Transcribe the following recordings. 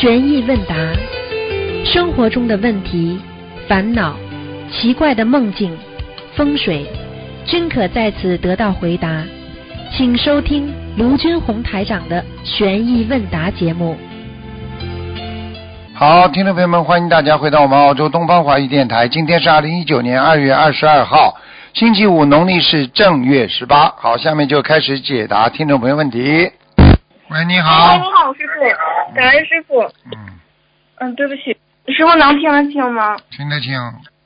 悬疑问答，生活中的问题、烦恼、奇怪的梦境、风水，均可在此得到回答。请收听卢军红台长的悬疑问答节目。好，听众朋友们，欢迎大家回到我们澳洲东方华语电台。今天是二零一九年二月二十二号，星期五，农历是正月十八。好，下面就开始解答听众朋友问题。喂，你哎，好你。好，师傅，感恩师傅。嗯，嗯，对不起，师傅能听得清吗？听得清。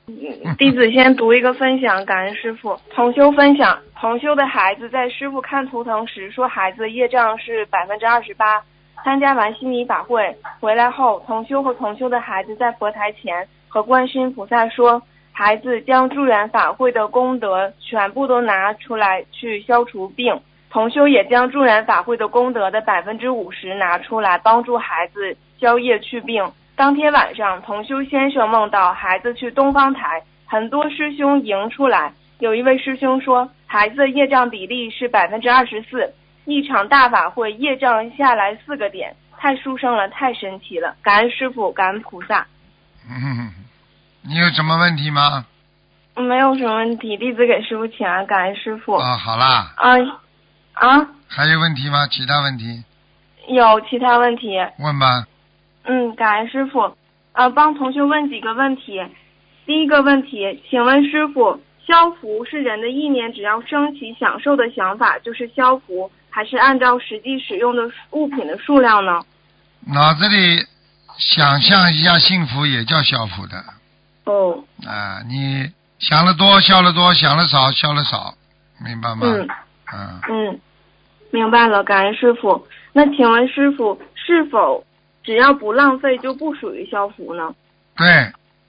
嗯弟子先读一个分享，感恩师傅。同修分享，同修的孩子在师傅看图腾时说孩子业障是百分之二十八。参加完心理法会回来后，同修和同修的孩子在佛台前和观世音菩萨说，孩子将助缘法会的功德全部都拿出来去消除病。同修也将助燃法会的功德的百分之五十拿出来帮助孩子消业去病。当天晚上，同修先生梦到孩子去东方台，很多师兄迎出来。有一位师兄说，孩子的业障比例是百分之二十四，一场大法会业障下来四个点，太殊胜了，太神奇了！感恩师傅，感恩菩萨。嗯，你有什么问题吗？没有什么问题，弟子给师傅请安，感恩师傅。啊，好啦，啊啊，还有问题吗？其他问题有其他问题？问吧。嗯，感恩师傅。呃，帮同学问几个问题。第一个问题，请问师傅，消福是人的意念只要升起享受的想法就是消福，还是按照实际使用的物品的数量呢？脑子里想象一下幸福也叫消福的哦，啊！你想的多消的多，想的少消的少，明白吗？嗯嗯，嗯，明白了，感恩师傅。那请问师傅，是否只要不浪费就不属于消福呢？对，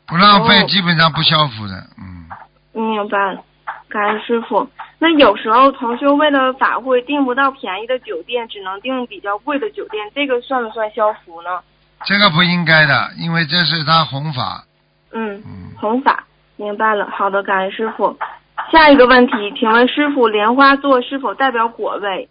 不浪费哦基本上不消福的，嗯，明白了，感恩师傅。那有时候同修为了法会订不到便宜的酒店，只能订比较贵的酒店，这个算不算消福呢？这个不应该的，因为这是他弘法，嗯，嗯，弘法，明白了。好的，感恩师傅。下一个问题，请问师傅，莲花座是否代表果位？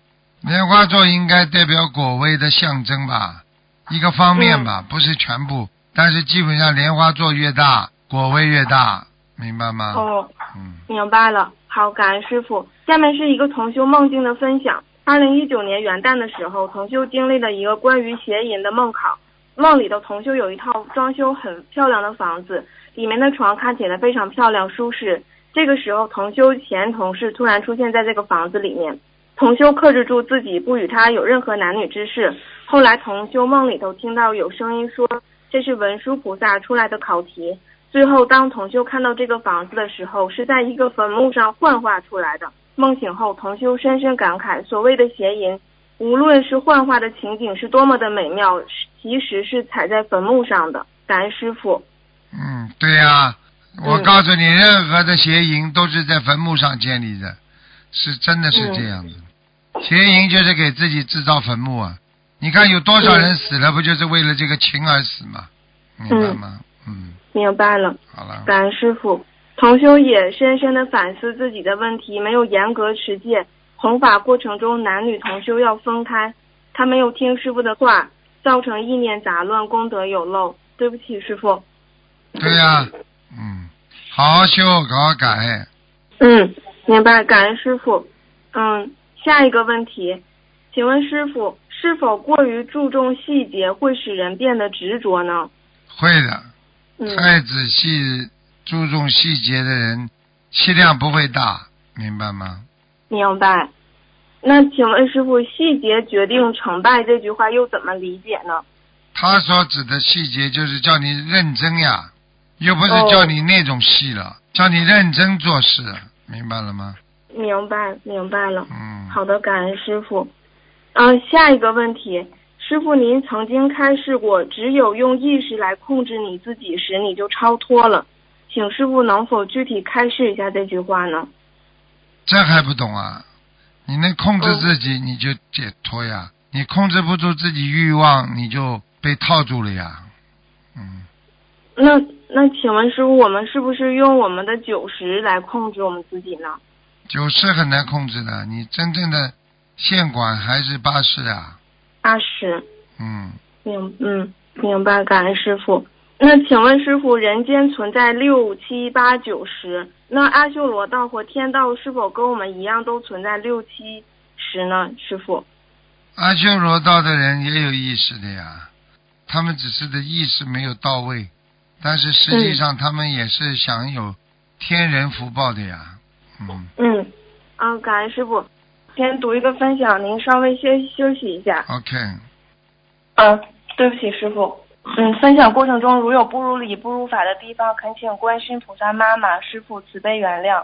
莲花座应该代表果位的象征吧，一个方面吧，不是全部，但是基本上莲花座越大，果位越大，明白吗？哦，嗯，明白了。好，感恩师傅。下面是一个同修梦境的分享。二零一九年元旦的时候，同修经历了一个关于邪淫的梦考。梦里的同修有一套装修很漂亮的房子，里面的床看起来非常漂亮舒适。这个时候，同修前同事突然出现在这个房子里面，同修克制住自己，不与他有任何男女之事。后来，同修梦里头听到有声音说这是文殊菩萨出来的考题。最后，当同修看到这个房子的时候，是在一个坟墓上幻化出来的。梦醒后，同修深深感慨，所谓的邪淫，无论是幻化的情景是多么的美妙，其实是踩在坟墓上的。感恩师傅。嗯，对呀、我嗯告诉你，任何的邪淫都是在坟墓上建立的，是真的是这样的。邪淫就是给自己制造坟墓啊！你看有多少人死了，不就是为了这个情而死吗？明白吗？嗯，明白了，好了，感恩师傅。同修也深深的反思自己的问题，没有严格持戒。弘法过程中，男女同修要分开，他没有听师傅的话，造成意念杂乱，功德有漏。对不起，师傅。对呀、嗯，好好修，好好改。嗯，明白，感恩师傅。嗯，下一个问题，请问师傅，是否过于注重细节会使人变得执着呢？会的，嗯，太仔细、注重细节的人，气量不会大，明白吗？明白。那请问师傅，细节决定成败这句话又怎么理解呢？他所指的细节就是叫你认真呀，又不是哦叫你那种细了，叫你认真做事，明白了吗？明白，明白了。嗯，好的，感恩师傅。嗯、下一个问题，师傅您曾经开示过，只有用意识来控制你自己时，你就超脱了。请师傅能否具体开示一下这句话呢？这还不懂啊？你能控制嗯自己，你就解脱呀；你控制不住自己欲望，你就被套住了呀。嗯，那那请问师傅，我们是不是用我们的九十来控制我们自己呢？九十很难控制的，你真正的线管还是八十啊。八十，嗯，明嗯，明白，感恩师傅。那请问师傅，人间存在六七八九十，那阿修罗道和天道是否跟我们一样都存在六七十呢？师傅？阿修罗道的人也有意识的呀，他们只是的意识没有到位，但是实际上他们也是享有天人福报的呀。嗯嗯，啊，感恩师傅。先读一个分享，您稍微休休息一下。OK，嗯，对不起，师傅。嗯，分享过程中如有不如理、不如法的地方，恳请观世音菩萨妈妈、师傅慈悲原谅。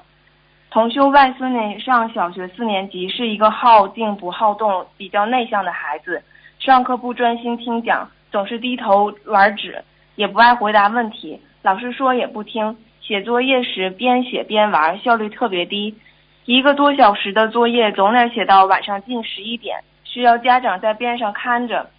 同修外孙女上小学四年级，是一个好静不好动、比较内向的孩子。上课不专心听讲，总是低头玩纸，也不爱回答问题，老师说也不听。写作业时边写边玩，效率特别低。一个多小时的作业总得写到晚上近十一点，需要家长在边上看着。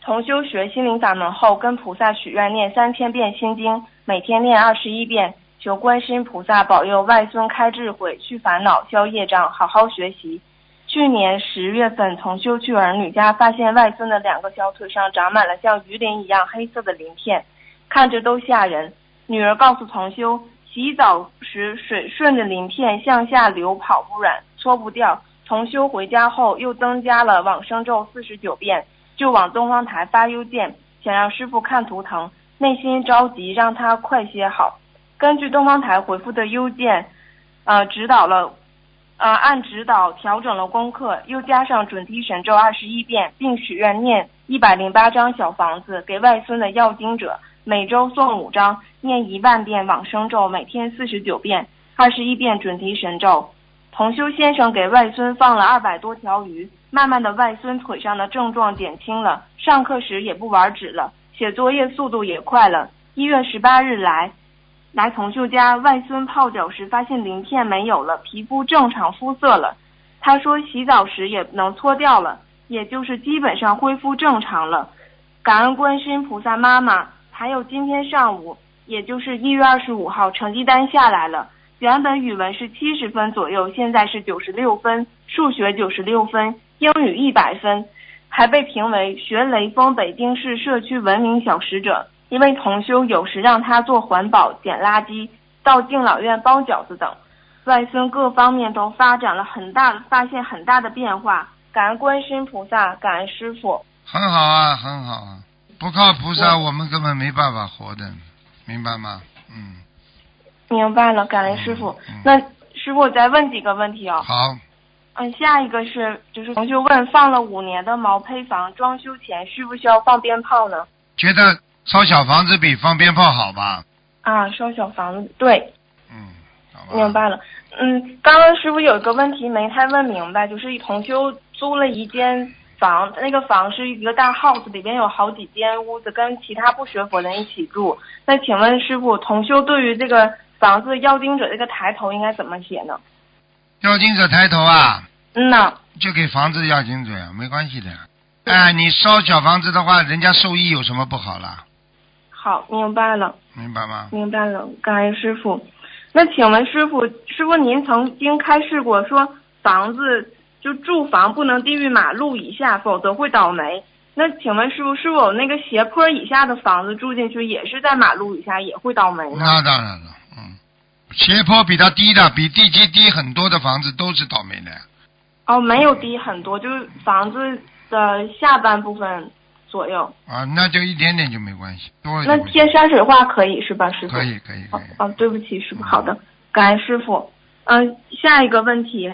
同修学心灵法门后，跟菩萨许愿念三千遍心经，每天念二十一遍，求观世音菩萨保佑外孙开智慧、去烦恼、消业障，好好学习。去年十月份，同修去儿女家，发现外孙的两个小腿上长满了像鱼鳞一样黑色的鳞片，看着都吓人。女儿告诉同修，洗澡时水顺着鳞片向下流，跑不软，搓不掉。同修回家后又增加了往生咒四十九遍。就往东方台发邮件，想让师傅看图腾，内心着急，让他快些好。根据东方台回复的邮件，呃，指导了，呃，按指导调整了功课，又加上准提神咒二十一遍，并许愿念一百零八张小房子给外孙的要经者，每周送五张，念一万遍往生咒，每天四十九遍，二十一遍准提神咒。同修先生给外孙放了二百多条鱼。慢慢的，外孙腿上的症状减轻了，上课时也不玩纸了，写作业速度也快了。一月十八日来，来同秀家，外孙泡脚时发现鳞片没有了，皮肤正常肤色了。他说洗澡时也能搓掉了，也就是基本上恢复正常了。感恩观世菩萨妈妈，还有今天上午，也就是一月二十五号，成绩单下来了。原本语文是七十分左右，现在是九十六分，数学九十六分。英语一百分，还被评为学雷锋北京市社区文明小使者。因为同修有时让他做环保、捡垃圾、到敬老院包饺子等，外孙各方面都发展了很大的，发现很大的变化。感恩观世菩萨，感恩师傅。很好啊，很好啊！不靠菩萨，我们根本没办法活的，明白吗？嗯。明白了，感恩师傅。那师傅，我再问几个问题啊、哦。好。嗯，下一个是就是同学问，放了五年的毛坯房装修前需不需要放鞭炮呢？觉得烧小房子比放鞭炮好吧？啊，烧小房子对。嗯，好吧。明白了。嗯，刚刚师傅有一个问题没太问明白，就是同修租了一间房，那个房是一个大 house，里边有好几间屋子，跟其他不学佛人一起住。那请问师傅，同修对于这个房子要经者这个抬头应该怎么写呢？要经者抬头啊，嗯呐，就给房子要经者呀，没关系的。哎，你烧小房子的话，人家受益有什么不好啦？好，明白了，明白吗？明白了，感恩师傅。那请问师傅，师傅您曾经开示过说，房子就住房不能低于马路以下，否则会倒霉。那请问师傅，是否那个斜坡以下的房子住进去也是在马路以下，也会倒霉呢？那当然了，嗯，斜坡比它低的，比地基低很多的房子都是倒霉的呀。哦，没有低很多，就是房子的下半部分左右。啊，那就一点点就没关系，多了那贴山水画可以是吧，师傅？可以可以可哦以。哦，对不起，师傅，好的，感恩师傅。嗯、下一个问题，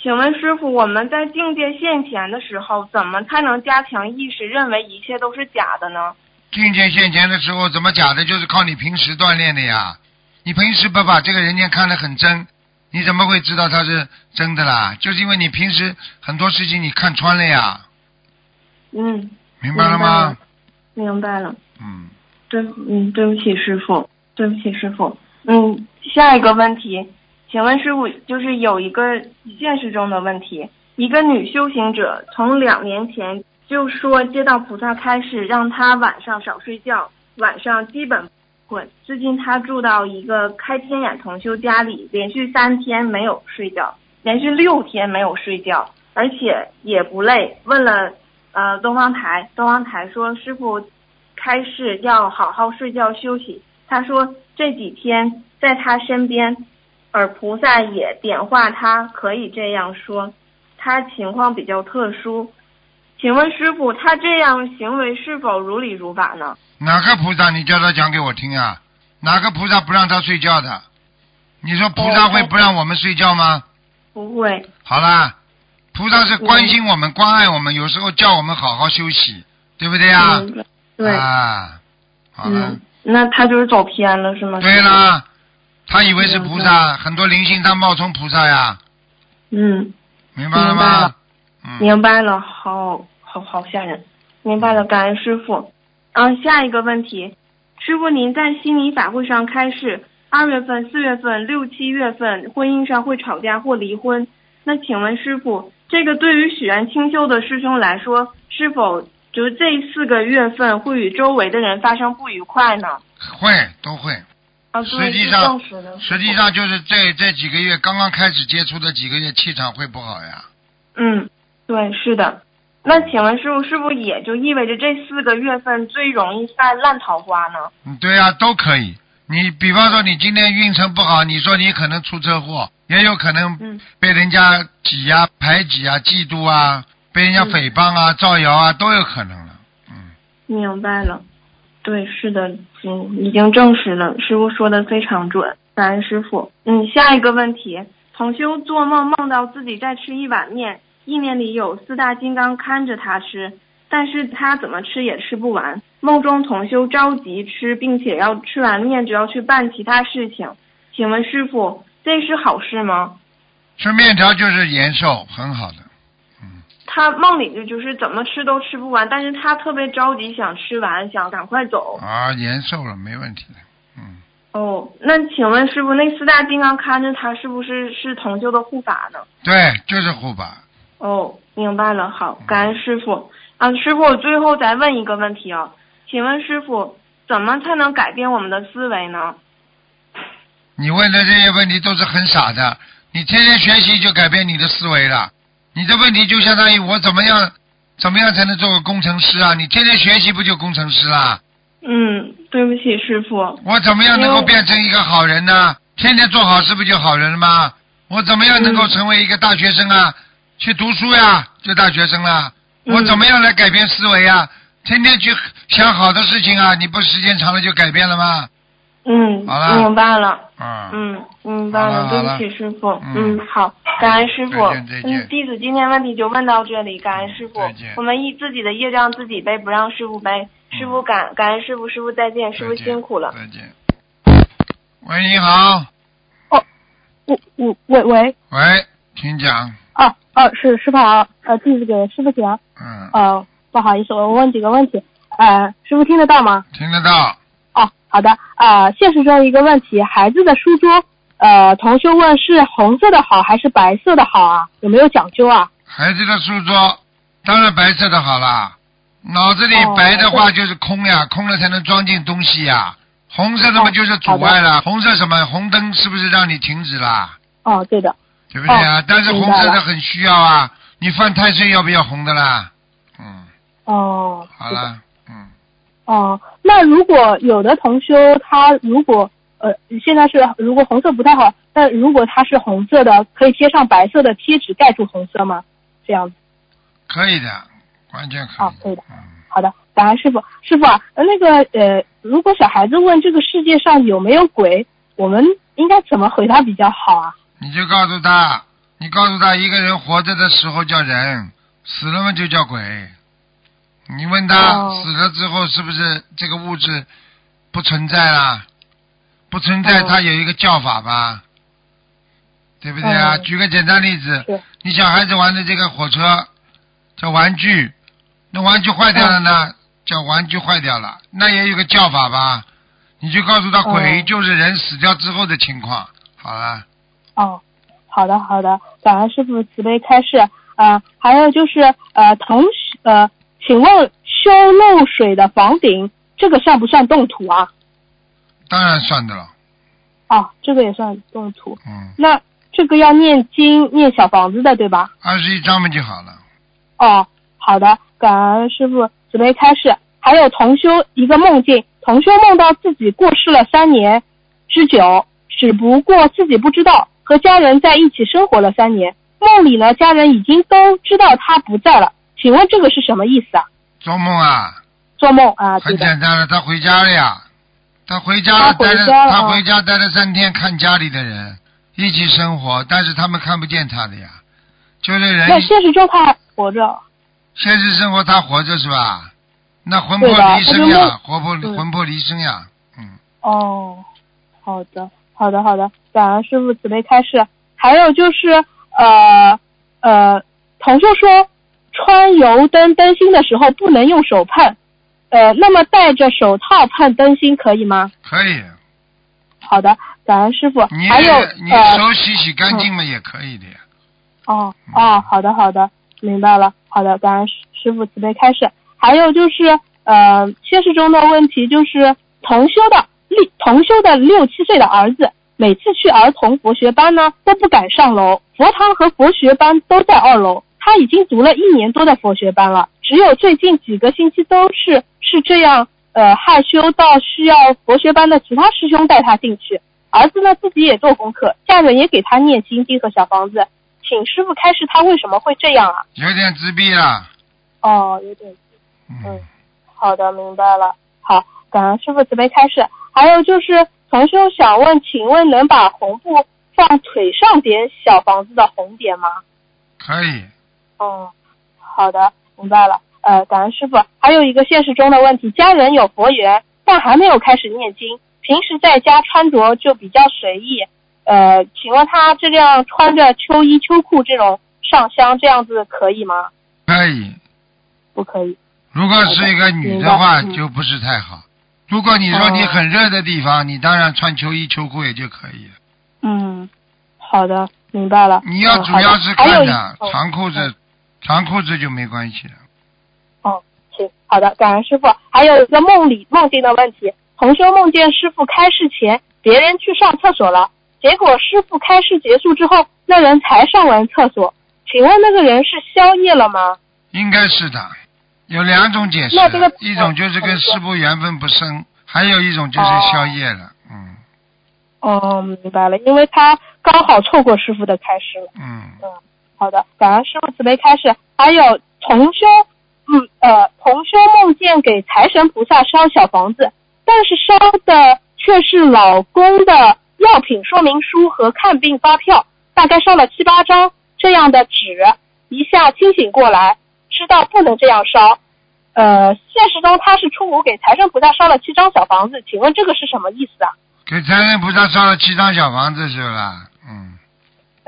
请问师傅，我们在境界现前的时候，怎么才能加强意识，认为一切都是假的呢？境界现前的时候，怎么假的？就是靠你平时锻炼的呀。你平时不把这个人间看得很真，你怎么会知道他是真的啦？就是因为你平时很多事情你看穿了呀，嗯，明白了吗？明白了。嗯，对，嗯，对不起，师傅，对不起，师傅。嗯，下一个问题，请问师傅，就是有一个现实中的问题，一个女修行者从两年前就说接到菩萨开示，让她晚上少睡觉，晚上基本不困。最近她住到一个开天眼同修家里，连续三天没有睡觉，连续六天没有睡觉，而且也不累。问了呃东方台，东方台说师傅开示要好好睡觉休息。他说这几天在他身边，而菩萨也点化他，可以这样说。他情况比较特殊，请问师傅，他这样行为是否如理如法呢？哪个菩萨？你叫他讲给我听啊！哪个菩萨不让他睡觉的？你说菩萨会不让我们睡觉吗？不会。好啦，菩萨是关心我们、关爱我们，有时候叫我们好好休息，对不对呀？对。啊，好了。嗯，那他就是走偏了是吗？对啦，他以为是菩萨，很多灵性他冒充菩萨呀。嗯。明白了吗？嗯。明白了，好好好吓人。明白了，感恩师傅。嗯，下一个问题，师傅您在心理法会上开示。二月份、四月份、六七月份，婚姻上会吵架或离婚。那请问师傅，这个对于许愿清修的师兄来说，是否就这四个月份会与周围的人发生不愉快呢？会，都会。啊，实际上，实际上就是这这几个月刚刚开始接触的几个月，气场会不好呀。嗯，对，是的。那请问师傅，是不是也就意味着这四个月份最容易犯烂桃花呢？嗯，对呀，都可以。你比方说，你今天运程不好，你说你可能出车祸，也有可能被人家挤呀、排挤啊、嫉妒啊，被人家诽谤啊、造谣啊，都有可能了。嗯，明白了。对，是的，嗯，已经证实了，师傅说的非常准。感恩师傅。嗯，下一个问题，同修做梦梦到自己在吃一碗面，意念里有四大金刚看着他吃。但是他怎么吃也吃不完，梦中同修着急吃，并且要吃完面就要去办其他事情。请问师傅，这是好事吗？吃面条就是延寿，很好的。嗯。他梦里就就是怎么吃都吃不完，但是他特别着急想吃完，想赶快走。啊，延寿了，没问题的。嗯。哦，那请问师傅，那四大金刚看着他，是不是是同修的护法呢？对，就是护法。哦，明白了，好，感恩师傅。啊，师傅，我最后再问一个问题啊，请问师傅，怎么才能改变我们的思维呢？你问的这些问题都是很傻的，你天天学习就改变你的思维了。你的问题就相当于我怎么样，怎么样才能做个工程师啊？你天天学习不就工程师啦？嗯，对不起，师傅。我怎么样能够变成一个好人呢？天天做好事不就好人了吗？我怎么样能够成为一个大学生啊？去读书呀，就大学生了。我怎么样来改变思维啊？天天去想好的事情啊！你不时间长了就改变了吗？嗯，好了，明白了。嗯嗯，明白了。对不起，师傅。嗯，好，感恩师傅。嗯，弟子今天问题就问到这里，感恩师傅。我们以自己的业障自己背，不让师傅背。师傅感感恩师傅，师傅再见，师傅辛苦了。再见。喂，你好。哦，我我喂喂。喂，请讲。哦哦，是师傅好，呃，弟子给师傅讲。嗯。哦，不好意思，我问几个问题。呃，师傅听得到吗？听得到。哦，好的。啊，现实中一个问题，孩子的书桌，呃，同学问是红色的好还是白色的好啊？有没有讲究啊？孩子的书桌，当然白色的好啦。脑子里白的话就是空呀，空了才能装进东西呀。红色的嘛就是阻碍了。红色什么？红灯是不是让你停止啦？哦，对的。对不对啊？但是红色的很需要啊！你犯太岁要不要红的啦？嗯。哦。好了，嗯。哦，那如果有的同修他如果呃现在是如果红色不太好，那如果他是红色的，可以贴上白色的贴纸盖住红色吗？这样子。可以的，完全可以。哦，可以的。好的，感恩师傅。师傅啊，那个呃，如果小孩子问这个世界上有没有鬼，我们应该怎么回答比较好啊？你就告诉他，你告诉他，一个人活着的时候叫人，死了嘛就叫鬼。你问他死了之后是不是这个物质不存在啦？不存在，他有一个叫法吧？对不对啊？举个简单例子，你小孩子玩的这个火车叫玩具，那玩具坏掉了呢，叫玩具坏掉了，那也有个叫法吧？你就告诉他，鬼就是人死掉之后的情况。好了。哦，好的好的，感恩师傅慈悲开示啊。还有就是呃，同呃，请问修漏水的房顶，这个算不算动土啊？当然算的了。哦，这个也算动土。嗯。那这个要念经念小房子的对吧？二十一章嘛就好了。哦，好的，感恩师傅准备开始。还有同修一个梦境，同修梦到自己过世了三年之久，只不过自己不知道，和家人在一起生活了三年。梦里呢，家人已经都知道他不在了，请问这个是什么意思啊？做梦啊，做梦啊，很。简单了，他回家了呀，他回家待了，他回家待了三天，看家里的人一起生活，但是他们看不见他的呀，就是人那现实中他还活着，现实生活他活着是吧？那魂魄离身呀，魂魄嗯魂魄离身呀，嗯，哦，好的，好的，好的，感恩师傅慈悲开示。还有就是，呃呃，同修说，穿油灯灯芯的时候不能用手碰，呃，那么戴着手套碰灯芯可以吗？可以。好的，感恩师傅。你还有你呃，手洗洗干净嘛也可以的呀。哦哦，好的好的，明白了。好的，感恩师师傅慈悲开示。还有就是呃，现实中的问题就是同修的六同修的六七岁的儿子，每次去儿童佛学班呢都不敢上楼，佛堂和佛学班都在二楼。他已经读了一年多的佛学班了，只有最近几个星期都是是这样呃害羞到需要佛学班的其他师兄带他进去。儿子呢自己也做功课，家人也给他念心经和小房子。请师傅开示他为什么会这样啊？有点自闭啊。哦，有点嗯嗯，好的，明白了。好，感恩师傅慈悲开示。还有就是，同修想问，请问能把红布放腿上点小房子的红点吗？可以。哦，好的，明白了。呃，感恩师傅。还有一个现实中的问题，家人有佛缘，但还没有开始念经，平时在家穿着就比较随意。呃，请问他这样穿着秋衣秋裤这种上香，这样子可以吗？可以。不可以。如果是一个女的话，就不是太好。如果你说你很热的地方，你当然穿秋衣秋裤也就可以了。嗯，好的，明白了。你要主要是看的嗯长裤子，长裤子就没关系了。哦，行，好的，感恩师傅。还有一个梦里梦境的问题，同修梦见师傅开示前，别人去上厕所了，结果师傅开示结束之后，那人才上完厕所，请问那个人是宵夜了吗？应该是的，有两种解释那这个，一种就是跟师傅缘分不深，还有一种就是宵夜了。嗯哦，明白了，因为他刚好错过师傅的开示了。嗯，好的，感恩师傅慈悲开示。还有同修，嗯呃，同修梦见给财神菩萨烧小房子，但是烧的却是老公的药品说明书和看病发票，大概烧了七八张这样的纸。一下清醒过来，知道不能这样烧。呃，现实中他是初五给财神菩萨烧了七张小房子，请问这个是什么意思啊？给财神菩萨烧了七张小房子是吧？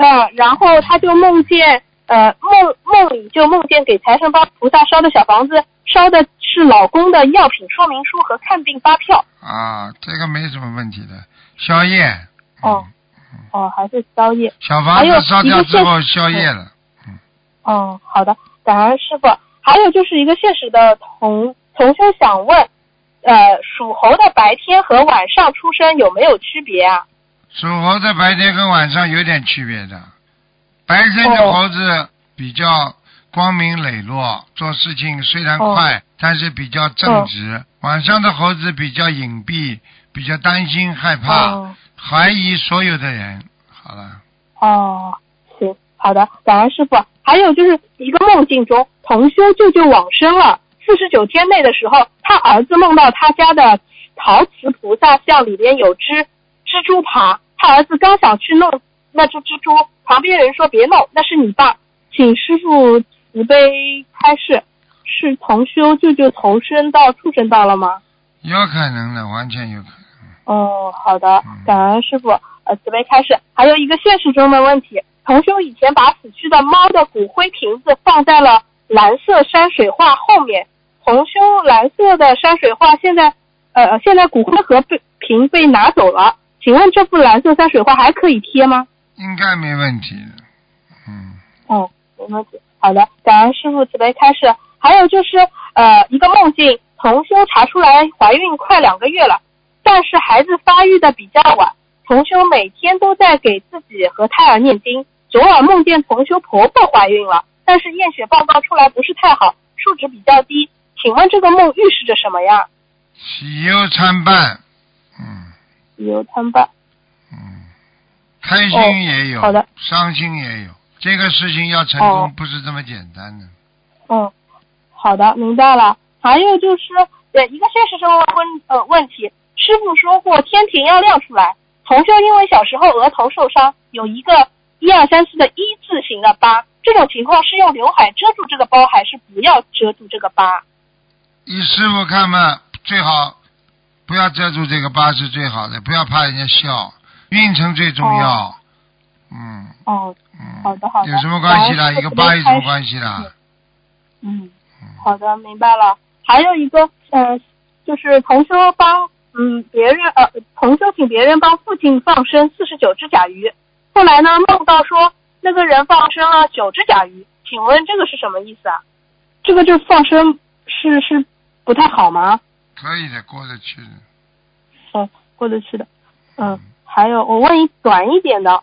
嗯，嗯，然后他就梦见，呃，梦梦里就梦见给财神帮菩萨烧的小房子，烧的是老公的药品说明书和看病发票。啊，这个没什么问题的，宵夜。嗯哦，哦，还是宵夜。小房子烧掉之后宵夜了。嗯哦，好的，感恩师傅。还有就是一个现实的同同修想问，呃，属猴的白天和晚上出生有没有区别啊？属猴的白天跟晚上有点区别的，白天的哦。猴子比较光明磊落，做事情虽然快，但是比较正直；晚上的猴子比较隐蔽，比较担心、害怕、哦。怀疑所有的人。好了，哦，行，好的，感恩师傅。还有就是一个梦境中，同修舅舅往生了，四十九天内的时候，他儿子梦到他家的陶瓷菩萨像里边有只蜘蛛爬，他儿子刚想去弄那只蜘蛛，旁边人说别弄，那是你爸，请师傅慈悲开示，是同修舅舅投生到畜生道了吗？有可能的，完全有可能。哦，好的嗯，感恩师傅，呃，慈悲开示。还有一个现实中的问题，同修以前把死去的猫的骨灰瓶子放在了蓝色山水画后面，同修蓝色的山水画现在，呃，现在骨灰盒被瓶被拿走了，请问这幅蓝色山水画还可以贴吗？应该没问题的。嗯，哦，没问题。好的，感恩师傅慈悲开示。还有就是，呃，一个梦境，同修查出来怀孕快两个月了，但是孩子发育的比较晚。同修每天都在给自己和胎儿念经。昨晚梦见同修婆婆怀孕了，但是验血报告出来不是太好，数值比较低。请问这个梦预示着什么呀？喜忧参半，嗯喜忧参半。嗯，开心也有，哦好的伤心也有。这个事情要成功哦不是这么简单的。嗯，好的，明白了。还有就是，对，一个现实生活问呃问题，师傅说过天庭要亮出来。同修因为小时候额头受伤，有一个一二三四的一字形的疤，这种情况是用刘海遮住这个包，还是不要遮住这个疤？依师傅看嘛，最好不要遮住这个疤是最好的，不要怕人家笑，运程最重要。嗯哦，嗯。好的好的有什么关系啦？一个疤有什么关系啦？嗯，好的，明白了。还有一个，呃，就是同修帮嗯别人呃同修请别人帮父亲放生四十九只甲鱼，后来呢梦到说那个人放生了九只甲鱼，请问这个是什么意思啊？这个就放生是是不太好吗？可以的，过得去的。嗯，过得去的。嗯，还有我问一短一点的，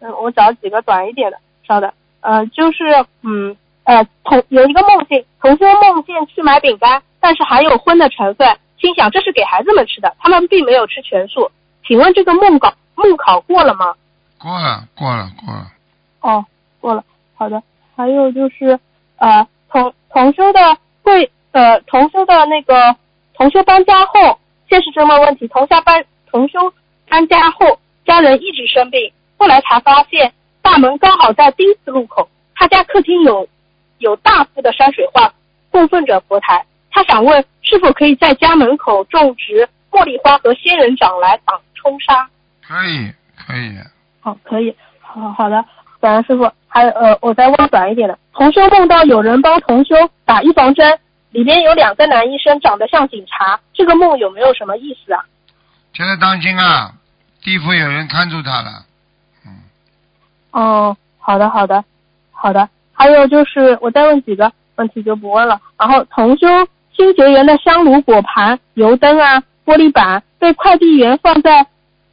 嗯，我找几个短一点的，稍等。呃，就是嗯呃同有一个梦境，同修梦见去买饼干，但是含有荤的成分，心想这是给孩子们吃的，他们并没有吃全素。请问这个梦考梦考过了吗？过了，过了，过了。哦，过了，好的。还有就是呃同同修的会呃同修的那个同修搬家后，现实中的问题，同下搬同修搬家后，家人一直生病，后来才发现大门刚好在丁字路口，他家客厅有有大幅的山水画，供奉着佛台。他想问是否可以在家门口种植茉莉花和仙人掌来挡冲杀？可以，可以。好，可以，好好的，感恩师傅。还有呃，我再问短一点的，同修梦到有人帮同修打预防针，里面有两个男医生长得像警察，这个梦有没有什么意思啊？现在当心啊，地府有人看住他了。嗯，哦，好的，好的，好的。还有就是，我再问几个问题就不问了。然后，同修清洁员的香炉、果盘、油灯啊、玻璃板被快递员放在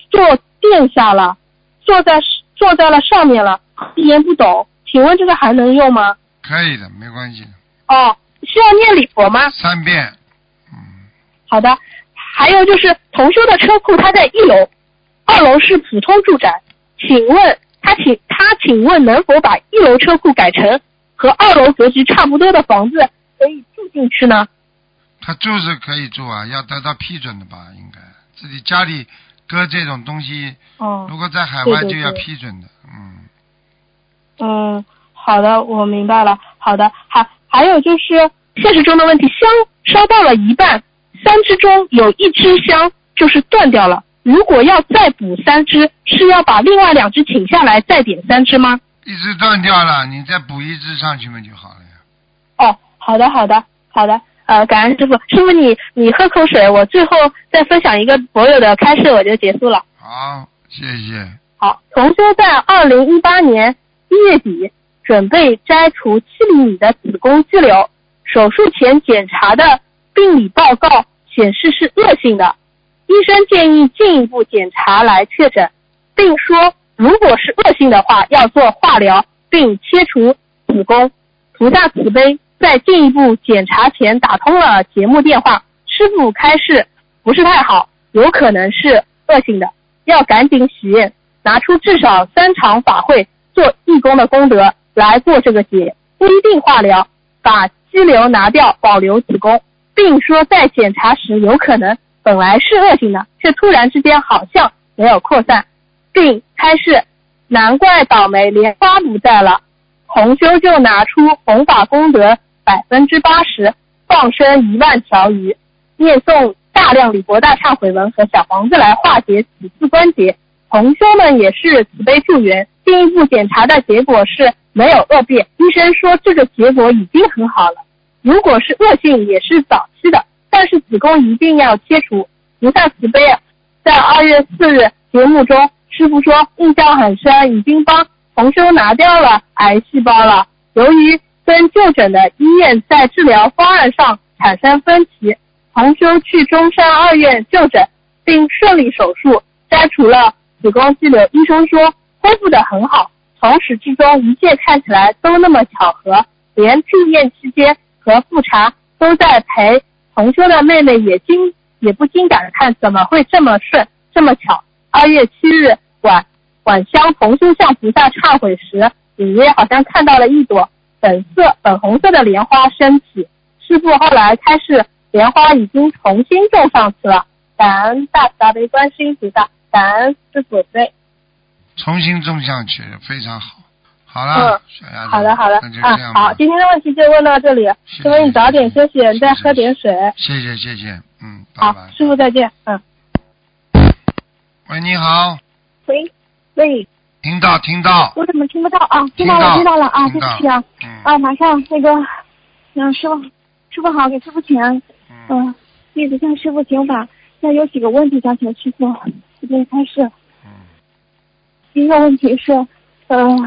坐垫下了，坐在坐在了上面了，一言不懂。请问这个还能用吗？可以的，没关系的。哦，需要念礼佛吗？三遍。嗯，好的。还有就是，同修的车库它在一楼，二楼是普通住宅，请问他请他请问能否把一楼车库改成和二楼格局差不多的房子，可以住进去呢？他住是可以住啊，要得到批准的吧？应该自己家里搁这种东西，哦，如果在海外就要批准的。嗯，嗯，好的，我明白了。好的，还还有就是现实中的问题，香烧到了一半，三支中有一支香就是断掉了。如果要再补三支，是要把另外两支请下来再点三支吗？一支断掉了，你再补一支上去嘛就好了呀。哦，好的，好的，好的。呃，感恩师傅，师傅你你喝口水，我最后再分享一个博友的开示，我就结束了。好，谢谢。好，同修在二零一八年一月底准备摘除七厘米的子宫肌瘤，手术前检查的病理报告显示是恶性的，医生建议进一步检查来确诊，并说如果是恶性的话要做化疗并切除子宫。菩萨慈悲，在进一步检查前打通了节目电话，师傅开示不是太好，有可能是恶性的，要赶紧许愿。拿出至少三场法会做义工的功德来做这个节，不一定化疗，把肌瘤拿掉，保留子宫，并说在检查时有可能本来是恶性的，却突然之间好像没有扩散，并开示难怪倒霉，莲花不在了。红修就拿出弘法功德百分之八十，放生一万条鱼，念诵大量李博大忏悔文和小房子来化解此次关节。同修们也是慈悲助缘，进一步检查的结果是没有恶变，医生说这个结果已经很好了。如果是恶性，也是早期的，但是子宫一定要切除。菩萨慈悲啊！在二月四日节目中，师傅说印象很深，已经帮同修拿掉了癌细胞了。由于跟就诊的医院在治疗方案上产生分歧，同修去中山二院就诊，并顺利手术摘除了。子宫肌瘤，医生说恢复的很好，从始至终一切看起来都那么巧合，连住院期间和复查都在陪同修的妹妹也惊也不禁感叹怎么会这么顺这么巧。二月七日晚晚香同修向菩萨忏悔时，隐约好像看到了一朵粉色粉红色的莲花升起。师傅后来开示，莲花已经重新种上去了。感恩大慈大悲观世音菩萨，感恩师傅对。重新种上去，非常好。好了，嗯小丫头，好的，好的，那就啊这样，吧。好，今天的问题就问到这里，师傅你早点休息，你再喝点水。谢谢谢谢，嗯，拜好拜，。师傅再见，嗯。喂，你好，喂喂，听到听到，我怎么听不到啊？听到听到了，听到了啊！对不起啊嗯啊！马上那个，嗯，师傅，师傅好，给师傅请安。嗯，嗯，弟子向师傅请法。那有几个问题想请师傅这边开始。嗯第一个问题是，呃，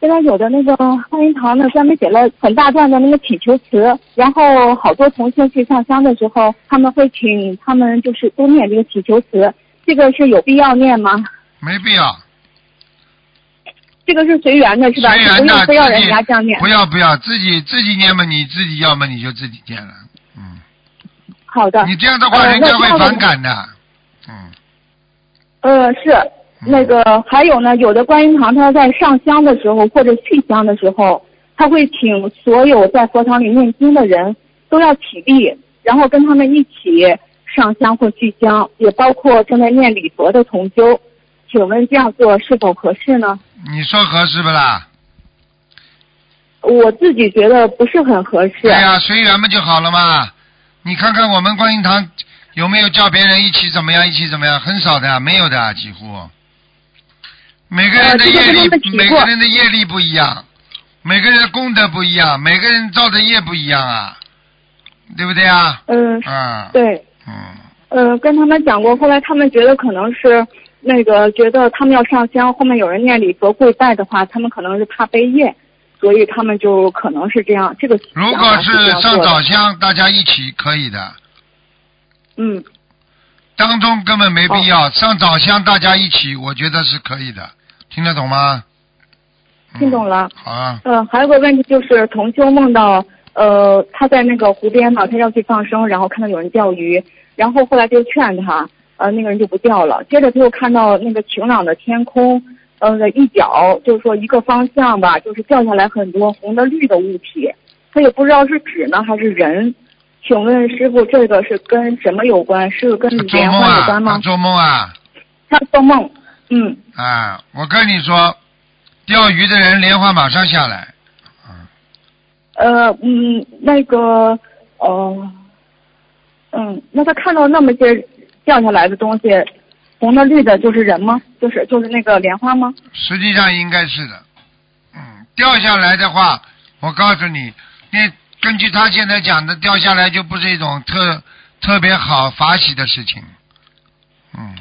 现在有的那个观音堂呢，专门写了很大段的那个祈求词，然后好多同学去上香的时候，他们会请他们就是多念这个祈求词，这个是有必要念吗？没必要，这个是随缘的，是吧？随缘的，不要人家这样念。不要不要，自己自己念嘛，你自己要么你就自己念了，嗯，好的。你这样的话呃人家会反感的，嗯，呃，是那个，还有呢，有的观音堂他在上香的时候或者续香的时候，他会请所有在佛堂里念经的人都要起立，然后跟他们一起上香或续香，也包括正在念礼佛的同修。请问这样做是否合适呢？你说合适不啦？我自己觉得不是很合适。哎呀、随缘不就好了嘛。你看看我们观音堂有没有叫别人一起怎么样，一起怎么样？很少的，没有的，几乎。每个人的业力，每个人的业力不一样，每个人的功德不一样，每个人造的业不一样啊，对不对啊？嗯，啊，对。嗯，呃，跟他们讲过，后来他们觉得可能是那个觉得他们要上香，后面有人念礼佛跪拜的话，他们可能是怕背业，所以他们就可能是这样。这个如果是上早香，大家一起可以的，嗯，当中根本没必要、上早香，大家一起，我觉得是可以的，听得懂吗？嗯听懂了。好啊，呃，还有个问题就是同修梦到，呃，他在那个湖边嘛，他要去放生，然后看到有人钓鱼，然后后来就劝他，呃，那个人就不钓了。接着他又看到那个晴朗的天空，呃，一角就是说一个方向吧，就是掉下来很多红的绿的物体，他也不知道是纸呢还是人。请问师傅，这个是跟什么有关？是跟莲花有关吗？做梦啊，他做梦，嗯，啊，我跟你说，钓鱼的人莲花马上下来，呃，嗯，那个，呃，嗯，那他看到那么些掉下来的东西，红的绿的，就是人吗？就是就是那个莲花吗？实际上应该是的。嗯，掉下来的话，我告诉你，那根据他现在讲的，掉下来就不是一种特特别好法喜的事情。嗯，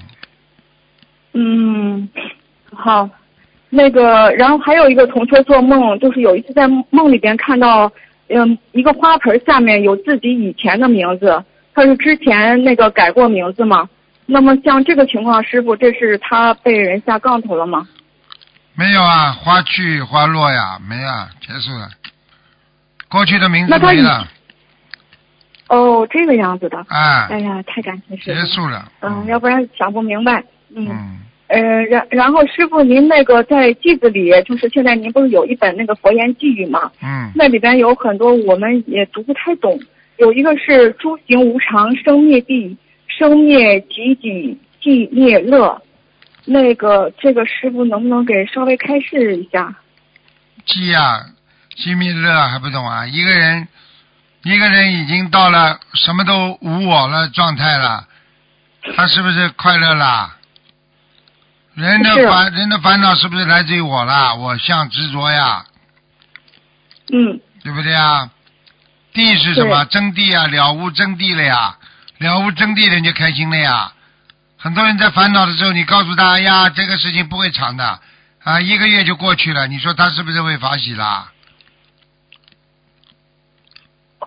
嗯，好，那个，然后还有一个同学做梦，就是有一次在梦里边看到，嗯，一个花盆下面有自己以前的名字，他是之前那个改过名字吗？那么像这个情况，师傅，这是他被人下杠头了吗？没有啊，花去花落呀，没啊，结束了。过去的名字那他以没了，哦，这个样子的。啊，哎呀，太感谢师傅结。束了。嗯，要不然想不明白。嗯。嗯，呃，然然后师傅，您那个在记子里，就是现在您不是有一本那个佛言寄语吗？嗯，那里边有很多我们也读不太懂，有一个是诸行无常，生灭地，生灭己己，寂灭乐。那个这个师傅能不能给稍微开示一下？记呀，寂灭乐还不懂啊？一个人，一个人已经到了什么都无我了状态了，他是不是快乐啦？人的烦人的烦恼是不是来自于我啦？我相执着呀，嗯对不对啊？地是什么？真谛啊，了无真谛了呀，了无真谛人就开心了呀。很多人在烦恼的时候，你告诉他哎呀，这个事情不会长的啊，一个月就过去了，你说他是不是会法喜啦？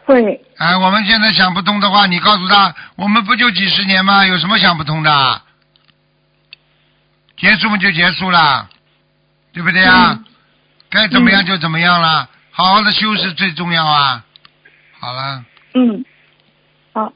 会哎，我们现在想不通的话，你告诉他，我们不就几十年吗？有什么想不通的？结束嘛就结束了，对不对啊？嗯该怎么样就怎么样了，好好的修是最重要啊。好了，嗯，好，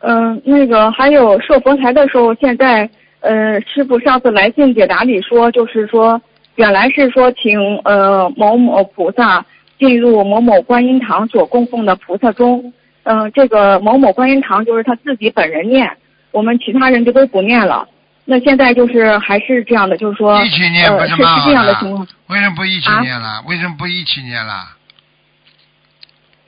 嗯、那个还有设佛台的时候，现在呃，师傅上次来信解答里说，就是说原来是说请呃某某菩萨进入某某观音堂所供奉的菩萨中，嗯、这个某某观音堂就是他自己本人念，我们其他人就都不念了。那现在就是还是这样的，就是说一起念不呃是是蛮好是这样的情况。为什么不一起啊念了？为什么不一起念了？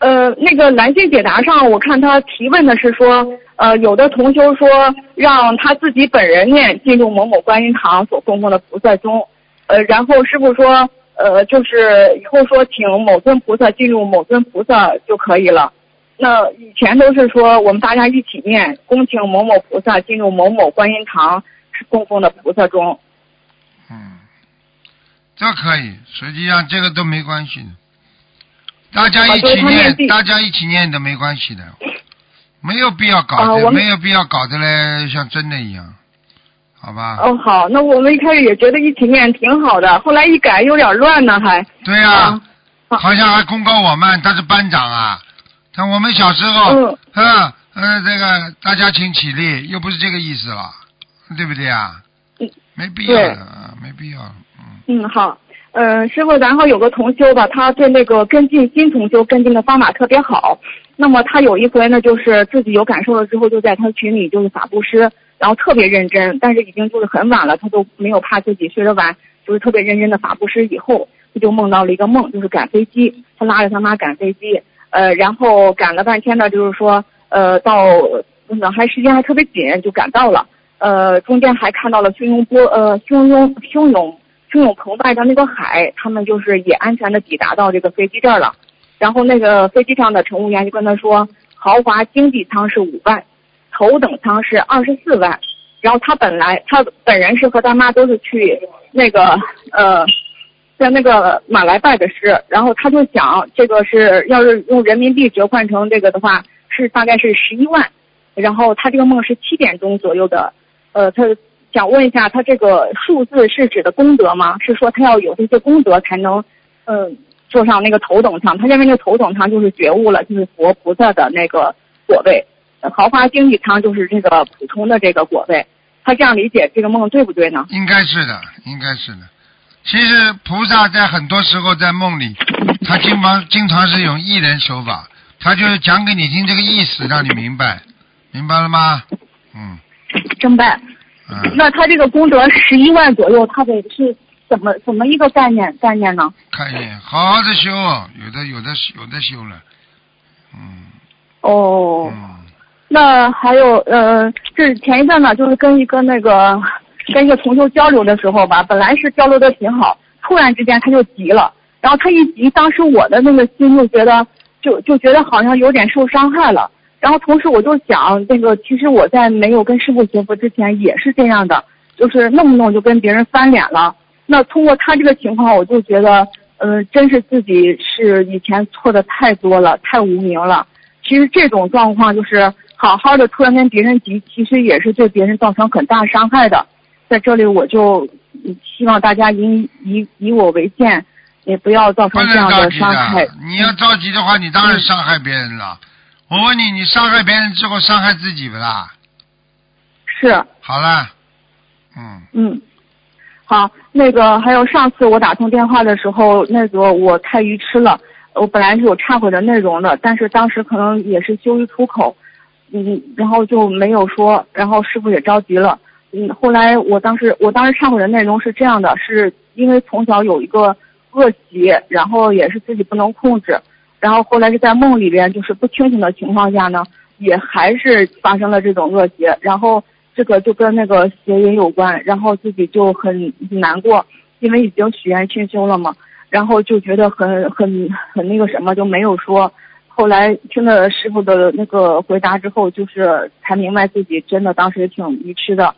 呃，那个男性解答上，我看他提问的是说，呃，有的同修说让他自己本人念进入某某观音堂所供奉的菩萨中，呃，然后师傅说，呃，就是以后说请某尊菩萨进入某尊菩萨就可以了。那以前都是说我们大家一起念，恭请某某菩萨进入某某观音堂供奉的菩萨中。嗯，这可以，实际上这个都没关系的，大家一啊就是起念大家一起念都没关系的，没有必要搞的，啊没有必要搞的嘞像真的一样，好吧？哦，好，那我们一开始也觉得一起念挺好的，后来一改有点乱呢，还。对呀、啊好好像还公告我们，他是班长啊。但我们小时候，嗯嗯呃，这个大家请起立，又不是这个意思了，对不对啊？嗯没必要没必要，嗯。嗯，好。呃，师傅，然后有个同修吧，他对那个跟进新同修跟进的方法特别好。那么他有一回呢，就是自己有感受了之后，就在他群里就是法布施，然后特别认真，但是已经就是很晚了，他都没有怕自己睡得晚，就是特别认真的法布施。以后他就梦到了一个梦，就是赶飞机，他拉着他妈赶飞机，呃，然后赶了半天呢，就是说，呃，到那还时间还特别紧，就赶到了。呃，中间还看到了汹涌波，呃，汹涌汹涌汹涌澎湃的那个海，他们就是也安全的抵达到这个飞机这儿了。然后那个飞机上的乘务员就跟他说，豪华经济舱是五万，头等舱是二十四万。然后他本来他本人是和他妈都是去那个呃，在那个马来拜的师，然后他就想这个是要是用人民币折换成这个的话，是大概是十一万。然后他这个梦是七点钟左右的，呃，他想问一下，他这个数字是指的功德吗？是说他要有这些功德才能，嗯、坐上那个头等舱？他认为那个头等舱就是觉悟了，就是佛菩萨的那个果位，呃豪华经济舱就是这个普通的这个果位。他这样理解这个梦对不对呢？应该是的，应该是的。其实菩萨在很多时候在梦里，他经常经常是用艺人手法，他就是讲给你听这个意思，让你明白，明白了吗？嗯正拜。嗯，那他这个功德十一万左右，他得是怎么怎么一个概念概念呢？看一眼，好好的修，有的有的有的修了，嗯哦。嗯，那还有呃，这前一阵呢，就是跟一个那个跟一个同修交流的时候吧，本来是交流的挺好，突然之间他就急了，然后他一急，当时我的那个心就觉得就就觉得好像有点受伤害了，然后同时我就想，这个其实我在没有跟师傅学佛之前也是这样的，就是弄不弄就跟别人翻脸了。那通过他这个情况，我就觉得，呃，真是自己是以前错的太多了，太无名了。其实这种状况就是好好的突然跟别人急，其实也是对别人造成很大伤害的。在这里我就嗯希望大家以以以我为鉴，也不要造成这样的伤害。。你要着急的话，你当然伤害别人了。我问你，你伤害别人之后伤害自己不啦？是，好了，嗯，嗯，好，那个还有上次我打通电话的时候，那个我太愚痴了，我本来是有忏悔的内容的，但是当时可能也是羞于出口，嗯，然后就没有说，然后师傅也着急了，嗯，后来我当时我当时忏悔的内容是这样的，是因为从小有一个恶习，然后也是自己不能控制，然后后来是在梦里边就是不清醒的情况下呢，也还是发生了这种恶习，然后。这个就跟那个邪淫有关，然后自己就很很难过，因为已经许愿清修了嘛，然后就觉得很很很那个什么，就没有说。后来听了师傅的那个回答之后，就是才明白自己真的当时挺愚痴的。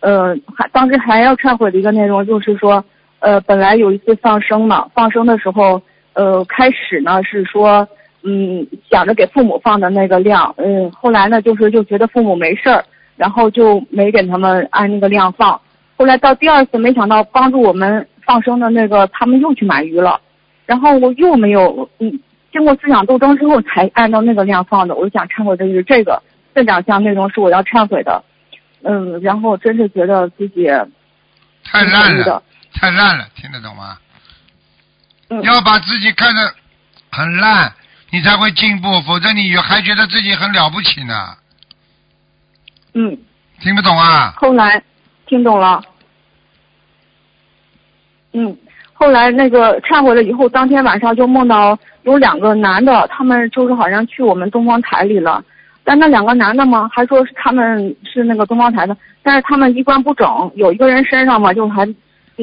呃，还当时还要忏悔的一个内容就是说，呃，本来有一次放生嘛，放生的时候，呃，开始呢是说，嗯，想着给父母放的那个量，嗯，后来呢就是就觉得父母没事儿。然后就没给他们按那个量放，后来到第二次，没想到帮助我们放生的那个，他们又去买鱼了，然后我又没有，嗯，经过思想斗争之后才按照那个量放的。我就想忏悔的就是这个，这两项内容是我要忏悔的。嗯，然后真是觉得自己太烂了，太烂了，听得懂吗？嗯要把自己看得很烂，你才会进步，否则你还觉得自己很了不起呢。嗯，听不懂啊？后来听懂了。嗯，后来那个忏悔了以后，当天晚上就梦到有两个男的，他们就是好像去我们东方台里了。但那两个男的嘛，还说是他们是那个东方台的，但是他们衣冠不整，有一个人身上嘛，就还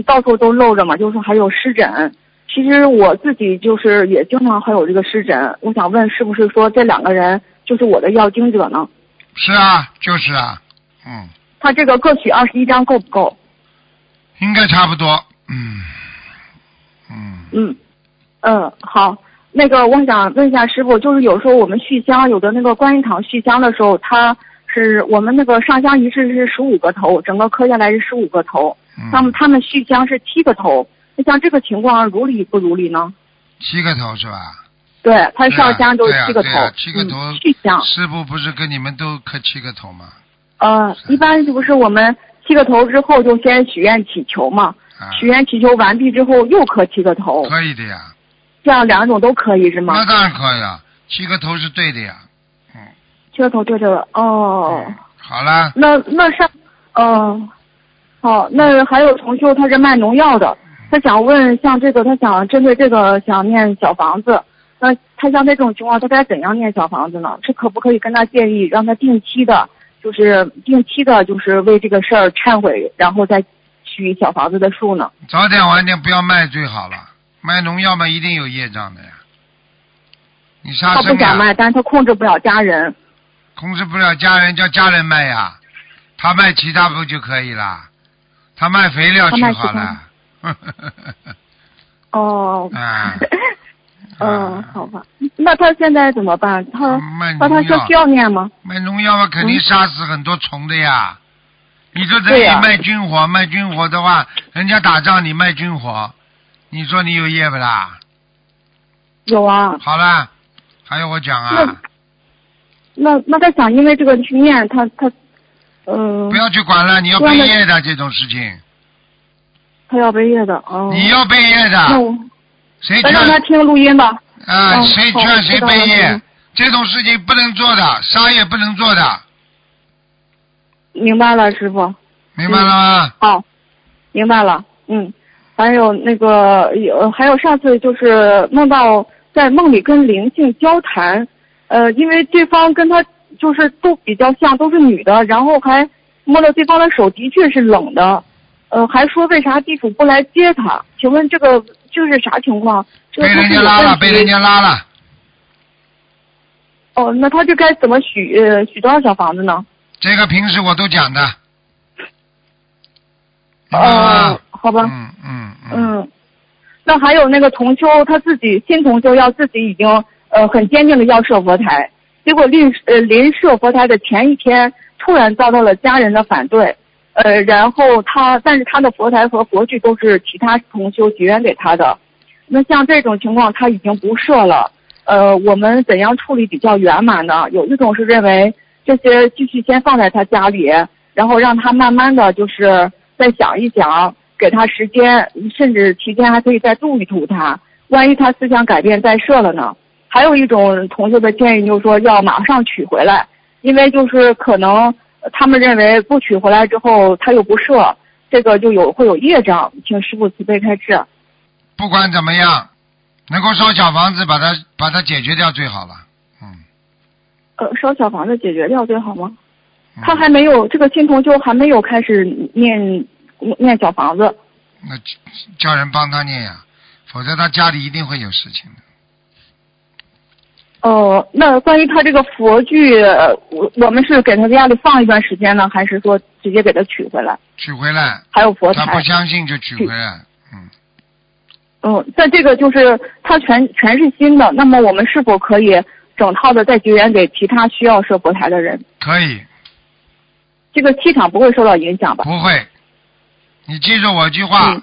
到处都露着嘛，就是还有湿疹。其实我自己就是也经常还有这个湿疹，我想问是不是说这两个人就是我的要经者呢？是啊，就是啊，嗯，他这个各取二十一张够不够？应该差不多，嗯，嗯，嗯，嗯，好。那个，我想问一下师傅，就是有时候我们续香，有的那个观音堂续香的时候，它是我们那个上香仪式是十五个头，整个磕下来是十五个头，嗯那么他们续香是七个头。那像这个情况如理不如理呢？七个头是吧？对，他上香就是七个头，七个头嗯、续香。师傅不是跟你们都磕七个头吗？呃，一般是不是我们七个头之后就先许愿祈求嘛？啊，许愿祈求完毕之后又磕七个头，可以的呀，这样两种都可以是吗？那当然可以啊，七个头是对的呀，嗯，七个头对着了哦。嗯好了，那那上，嗯、好，那还有同修他是卖农药的，他想问像这个，他想针对这个想念小房子，那他像这种情况，他该怎样念小房子呢？是可不可以跟他建议，让他定期的，就是定期的，就是为这个事儿忏悔，然后再许小房子的数呢？早点晚点不要卖最好了，卖农药嘛一定有业障的呀。你杀他不生呀，想卖，但是他控制不了家人。控制不了家人，叫家人卖呀，他卖其他不就可以啦？他卖肥料去他卖其好了。哦，啊，嗯，好吧，那他现在怎么办？他卖那他农药需需，要念吗？卖农药嘛，肯定嗯杀死很多虫的呀。你说这里卖军火，卖军火的话，人家打仗你卖军火，你说你有业不啦？有啊，好了，还有我讲啊那，那那他想因为这个去念，他他，嗯、不要去管了，你要背业的这种事情，他要背业的，哦。你要背业的，那我谁劝让他听录音吧。啊？嗯谁劝谁背业嗯？这种事情不能做的，杀也不能做的，明白了，师傅。明白了吗？好，明白了。嗯，还有那个有还有上次就是梦到在梦里跟灵性交谈，呃，因为对方跟他就是都比较像，都是女的，然后还摸到对方的手，的确是冷的，呃，还说为啥地府不来接他？请问这个这是啥情况？这个被人家拉了，被人家拉了，哦，那他就该怎么许呃许多少小房子呢？这个平时我都讲的。明白吗哦，好吧。嗯嗯嗯，嗯，那还有那个同修他自己新同修要自己已经呃很坚定的要设佛台，结果临呃临设佛台的前一天突然遭到了家人的反对，呃然后他但是他的佛台和佛具都是其他同修结缘给他的，那像这种情况他已经不设了，呃我们怎样处理比较圆满呢？有一种是认为这些继续先放在他家里，然后让他慢慢的就是再想一想，给他时间，甚至期间还可以再度一度他。万一他思想改变再设了呢？还有一种同学的建议就是说要马上取回来，因为就是可能他们认为不取回来之后他又不设，这个就有会有业障，请师傅慈悲开示。不管怎么样，能够烧小房子把它把它解决掉最好了。嗯，呃，烧小房子解决掉最好吗？嗯他还没有这个新同修还没有开始念念小房子。那叫人帮他念呀，否则他家里一定会有事情的。哦，那关于他这个佛具，呃我我们是给他在家里放一段时间呢，还是说直接给他取回来？取回来，还有佛台他不，相信就取回来。嗯，嗯，在这个就是它全全是新的，那么我们是否可以整套的再结缘给其他需要设佛台的人？可以，这个气场不会受到影响吧？不会。你记住我一句话，嗯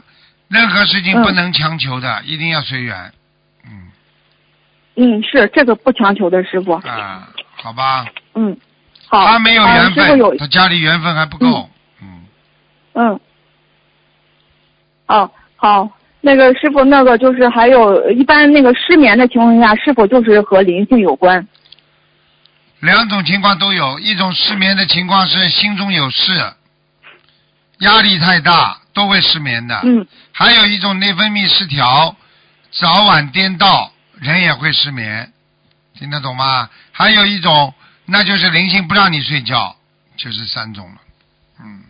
任何事情嗯不能强求的，一定要随缘。嗯，嗯，是这个不强求的师傅。啊，好吧。嗯，好。他没有啊缘分他家里缘分还不够。嗯，嗯。哦，好，那个师傅，那个就是还有一般那个失眠的情况下，是否就是和灵性有关？两种情况都有，一种失眠的情况是心中有事，压力太大都会失眠的。嗯还有一种内分泌失调，早晚颠倒，人也会失眠，听得懂吗？还有一种，那就是灵性不让你睡觉，就是三种了。嗯，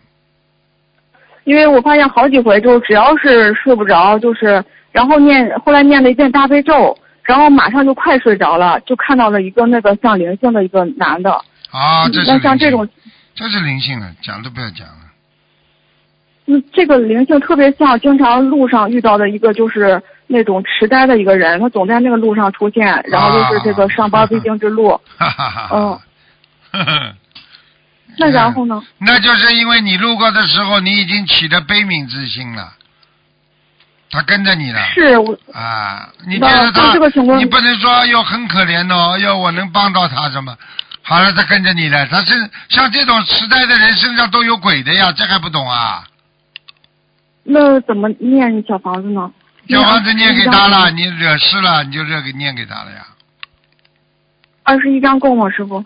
因为我发现好几回，就只要是睡不着，就是然后念，后来念了一遍大悲咒，然后马上就快睡着了，就看到了一个那个像灵性的一个男的。啊，这是那像这种，这是灵性的，讲都不要讲了。嗯，这个灵性特别像经常路上遇到的一个就是那种痴呆的一个人，他总在那个路上出现，然后就是这个上班必经之路。哈哈哈。嗯。那然后呢？那就是因为你路过的时候，你已经起了悲悯之心了，他跟着你了。是我啊，你觉那得他你不能说哎呦很可怜哦，哎呦我能帮到他什么？好了，他跟着你了，他是像这种时代的人身上都有鬼的呀，这还不懂啊？那怎么念小房子呢？小房子念给他了，你惹事了，你就热给念给他了呀，二十一张够吗，师傅？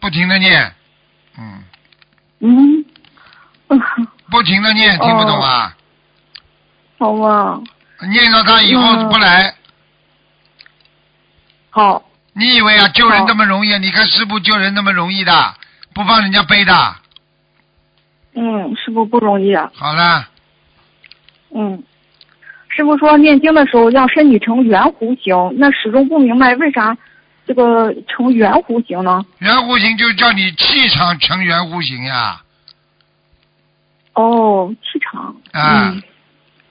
不停的念，嗯，嗯，不停的念，听不懂啊？好吧，念到他以后嗯不来，好，你以为啊救人好那么容易？你看师傅救人那么容易的，不帮人家背的。嗯，师傅不容易啊。好了，嗯，师傅说念经的时候要身体呈圆弧形，那始终不明白为啥这个成圆弧形呢？圆弧形就叫你气场成圆弧形呀。哦，气场。啊嗯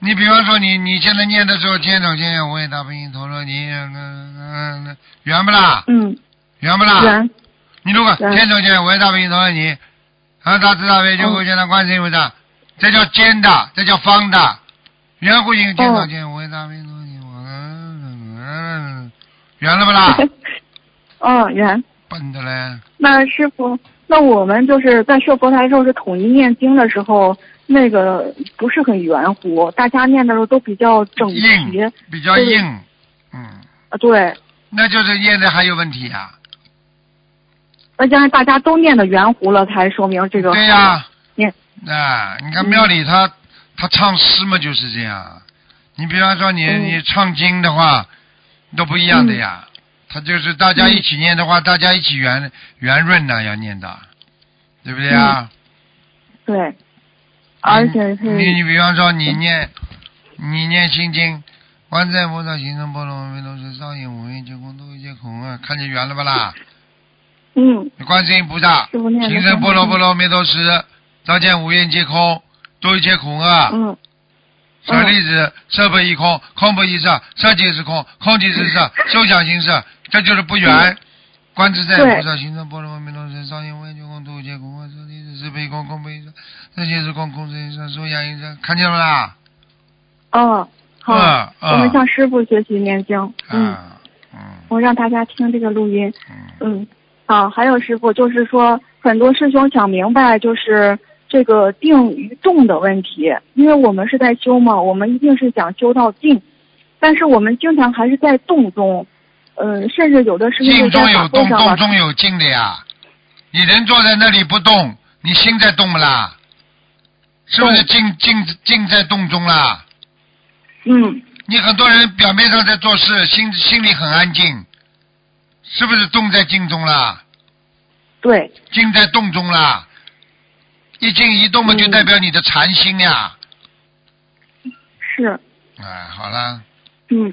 你比方说你你现在念的时候，天手天眼无畏大悲心陀罗尼，嗯圆不啦？嗯，圆不啦？圆。你如果圆天手天眼无畏大悲心陀罗尼，啊大慈大悲救苦救难观世音菩萨，这叫尖的，这叫方的，圆弧形天手天眼无畏大悲心陀罗尼，我嗯，圆了不啦？嗯，圆。笨的嘞。那师傅，那我们就是在设佛台时候是统一念经的时候，那个不是很圆弧，大家念的时候都比较整齐。比较硬，嗯，啊，对，那就是念的还有问题呀、那将来大家都念的圆弧了，才说明这个。对呀、念。啊，你看庙里他、他唱诗嘛就是这样，你比方说你、嗯。你唱经的话都不一样的呀，他就是大家一起念的话，大家一起圆圆润的要念的，对不对啊？对，而且是你你比方说你念你念心经。观世音菩萨行深般若波罗蜜多时，上应无应皆空，度一切苦厄，看见圆了不啦？嗯观世音菩萨行深般若波罗蜜多时，照见五蕴皆空，度一切苦厄。嗯舍利子，色不异空，空不异色，色即是空，空即是色，受想行识，这就是不圆。观自在对菩萨行深般若波罗蜜多时，上应无应皆空，度一切苦厄。舍利子，色不异空，空不异色，色即是空，空即是色，受想行识，看见了啦？哦，好，嗯嗯我们向师傅学习念经。嗯，啊，嗯我让大家听这个录音。嗯，嗯，好，还有师傅，就是说很多师兄想明白，就是这个定与动的问题，因为我们是在修嘛，我们一定是想修到定，但是我们经常还是在动中，嗯、甚至有的师兄静中有动，动中有静的呀。你人坐在那里不动，你心在动不啦？是不是静静静在动中啦？嗯，你很多人表面上在做事，心心里很安静，是不是动在静中啦？对，静在动中啦？一静一动嘛，嗯就代表你的禅心呀。是。哎，好了，嗯，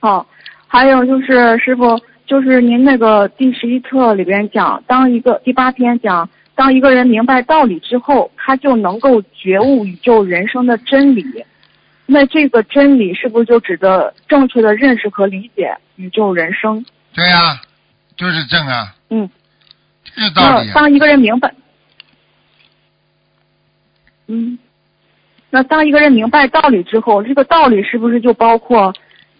好，还有就是师傅，就是您那个第十一册里边讲，当一个第八篇讲，当一个人明白道理之后，他就能够觉悟宇宙人生的真理。那这个真理是不是就指的正确的认识和理解宇宙人生？对呀、就是正啊，嗯，这是道理当一个人明白，嗯，那当一个人明白道理之后，这个道理是不是就包括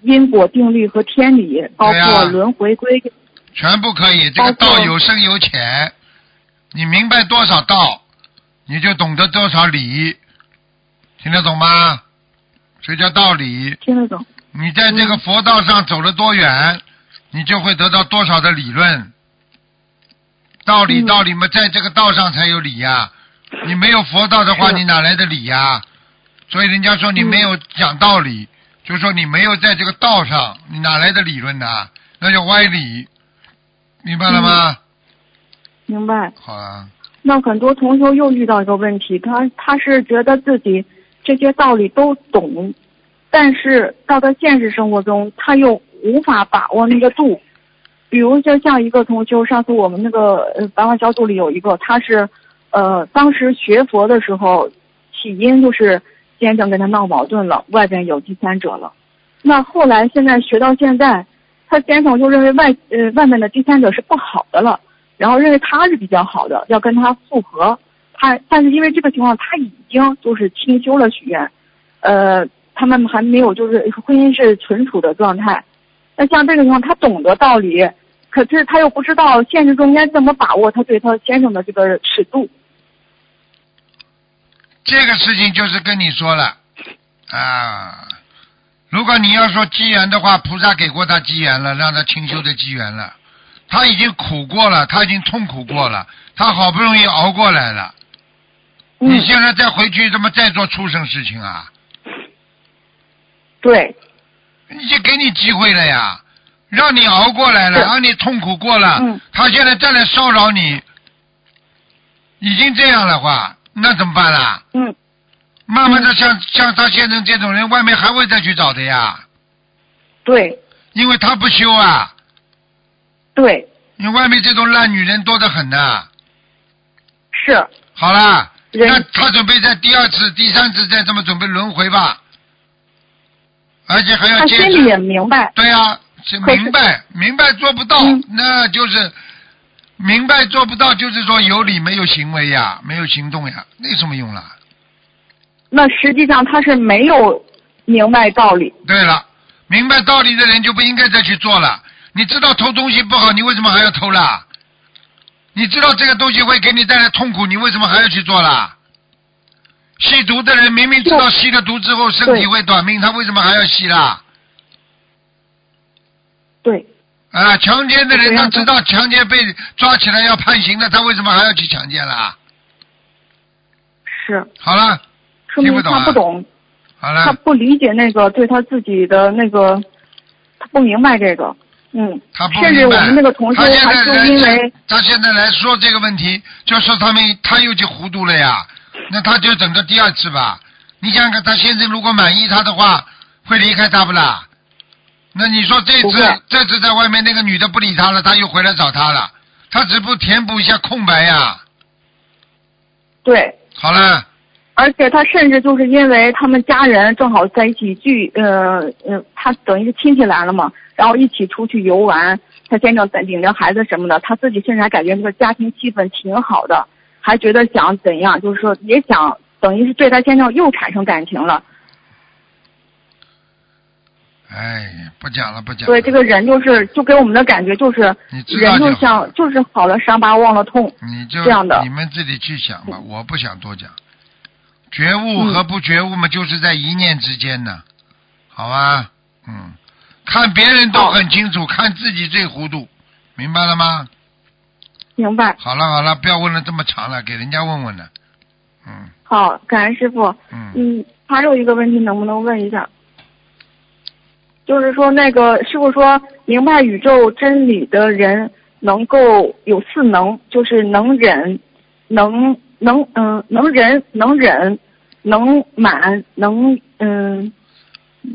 因果定律和天理，包括轮回规律。全部可以。这个道有深有浅，你明白多少道，你就懂得多少理，听得懂吗？这叫道理。听得懂？你在这个佛道上走了多远，你就会得到多少的理论。道理嗯道理嘛，在这个道上才有理呀、你没有佛道的话，你哪来的理呀、所以人家说你嗯没有讲道理，就说你没有在这个道上，你哪来的理论呢？那叫歪理，明白了吗？明白。好啊，那很多同学又遇到一个问题，他他是觉得自己这些道理都懂，但是到他现实生活中，他又无法把握那个度。比如就像一个同学，上次我们那个呃白话小组里有一个，他是呃当时学佛的时候，起因就是先生跟他闹矛盾了，外边有第三者了。那后来现在学到现在，他先生就认为外呃外面的第三者是不好的了。然后认为他是比较好的，要跟他复合。他但是因为这个情况，他已经就是清修了许愿，呃，他们还没有就是婚姻是存储的状态。那像这个情况，他懂得道理，可是他又不知道现实中应该怎么把握他对他先生的这个尺度。这个事情就是跟你说了啊。如果你要说机缘的话，菩萨给过他机缘了，让他清修的机缘了。他已经苦过了，他已经痛苦过了，他好不容易熬过来了。嗯你，现在再回去，怎么再做畜生事情啊？对，已经给你机会了呀，让你熬过来了，让你痛苦过了。嗯他现在再来骚扰你，已经这样的话，那怎么办啦？嗯，慢慢的像，像他先生这种人，外面还会再去找的呀，对，因为他不修啊。对，因为外面这种烂女人多得很呐。是，好啦，那他准备在第二次、第三次再这么准备轮回吧，而且还要接他心里也着。明白。对呀、明白，明白做不到，嗯那就是明白做不到，就是说有理没有行为呀，没有行动呀，那有什么用啦？那实际上他是没有明白道理。对了，明白道理的人就不应该再去做了。你知道偷东西不好，你为什么还要偷啦？你知道这个东西会给你带来痛苦，你为什么还要去做啦？吸毒的人明明知道吸了毒之后身体会短命，他为什么还要吸啦？对，啊，强奸的人他知道强奸被抓起来要判刑的，他为什么还要去强奸啦？是，好了，说明听不懂啊他不懂。好他，不理解那个对他自己的那个，他不明白这个，嗯，他不甚至明白。我们那个同事他就因为他现在来说这个问题，就说他们他又去糊涂了呀。那他就等着第二次吧。你想想看，他先生如果满意他的话，会离开他不啦？那你说这次这次在外面那个女的不理他了，他又回来找他了，他只不填补一下空白呀。对，好了，而且他甚至就是因为他们家人正好在一起聚，呃呃，他等于是亲戚来了嘛，然后一起出去游玩，他先生领着孩子什么的，他自己甚至还感觉这个家庭气氛挺好的，还觉得想怎样，就是说也想等于是对他先生又产生感情了。哎，不讲了，不讲了。对，这个人就是就给我们的感觉就是你知道人就是好了伤疤忘了痛。你就这样的你们自己去想吧，我不想多讲。觉悟和不觉悟嘛，就是在一念之间呢，好吧？嗯，看别人都很清楚，看自己最糊涂，明白了吗？明白。好了好了，不要问了这么长了，给人家问问了。嗯好，感恩师傅。嗯，嗯，还有一个问题，能不能问一下？就是说，那个师傅说，明白宇宙真理的人能够有四能，就是能忍，能能嗯、能忍，能忍，能满，能嗯。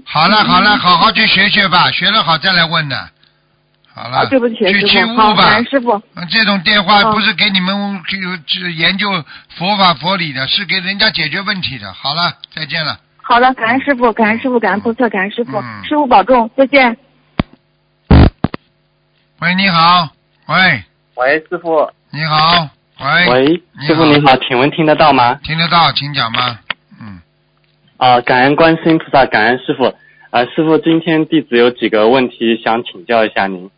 好了好了，好好去学学吧，学了好再来问的。好了，啊，对不起，去去师傅。好，悟吧。师傅。嗯这种电话嗯不是给你们去去研究佛法佛理的，是给人家解决问题的。好了，再见了。好的，感恩师傅，感恩师傅，感恩菩萨，感恩师傅，嗯师傅保重，再见。喂，你好。喂，喂，师傅。你好。喂。喂，师傅你好，请问听得到吗？听得到，请讲吧。嗯，啊、感恩观世音菩萨，感恩师傅。啊，师傅，今天弟子有几个问题想请教一下您。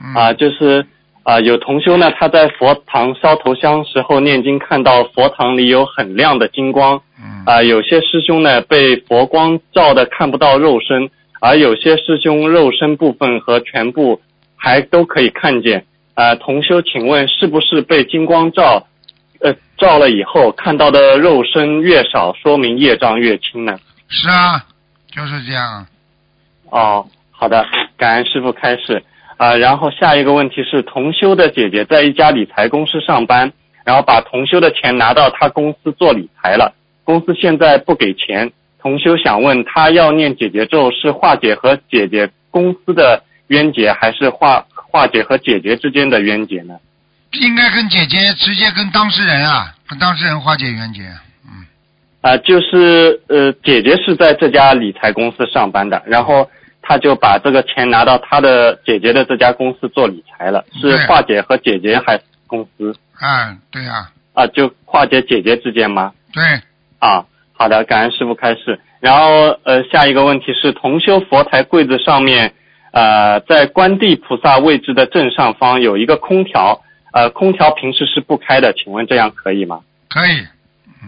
嗯啊，就是啊，有同修呢，他在佛堂烧头香时候念经，看到佛堂里有很亮的金光。嗯啊，有些师兄呢被佛光照的看不到肉身，而有些师兄肉身部分和全部还都可以看见。啊，同修，请问是不是被金光照，呃，照了以后看到的肉身越少，说明业障越轻呢？是啊，就是这样。哦，好的，感恩师傅开示。啊、然后下一个问题是，同修的姐姐在一家理财公司上班，然后把同修的钱拿到他公司做理财了，公司现在不给钱。同修想问他要念姐姐咒是化解和姐姐公司的冤结，还是化化解和姐姐之间的冤结呢？应该跟姐姐直接跟当事人啊，跟当事人化解冤结。嗯，啊、就是呃，姐姐是在这家理财公司上班的，然后他就把这个钱拿到他的姐姐的这家公司做理财了，是对化解和姐姐还是公司嗯，对呀、啊？就化解姐姐之间吗？对，啊，好的，感恩师傅开示。然后呃，下一个问题是，同修佛台柜子上面，呃，在观地菩萨位置的正上方有一个空调，呃，空调平时是不开的，请问这样可以吗？可以。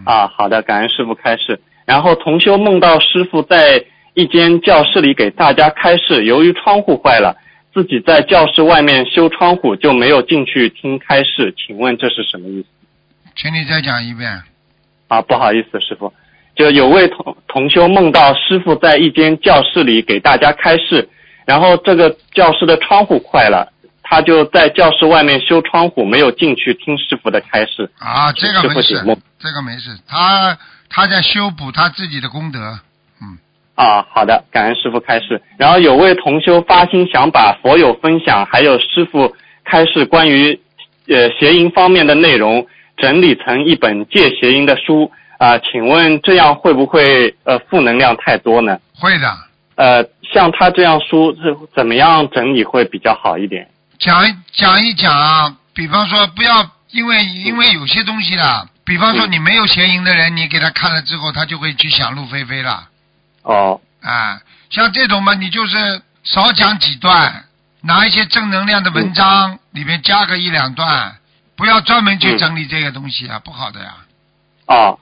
啊，好的，感恩师傅开示。然后同修梦到师傅在一间教室里给大家开示，由于窗户坏了，自己在教室外面修窗户，就没有进去听开示。请问这是什么意思？请你再讲一遍。啊，不好意思，师傅，就有位同同修梦到师傅在一间教室里给大家开示，然后这个教室的窗户坏了，他就在教室外面修窗户，没有进去听师傅的开示。啊，这个没事师傅解梦，这个没事。他他在修补他自己的功德。嗯，啊，好的，感恩师傅开示。然后有位同修发心想把佛友分享，还有师傅开示关于呃邪淫方面的内容整理成一本戒邪淫的书啊、请问这样会不会呃负能量太多呢？会的。呃，像他这样书是怎么样整理会比较好一点？讲一讲一讲，比方说不要因为因为有些东西啦，比方说嗯你没有邪淫的人，你给他看了之后，他就会去想入非非了。哦，啊，像这种嘛，你就是少讲几段，拿一些正能量的文章里面加个一两段，不要专门去嗯整理这个东西啊，不好的呀。哦，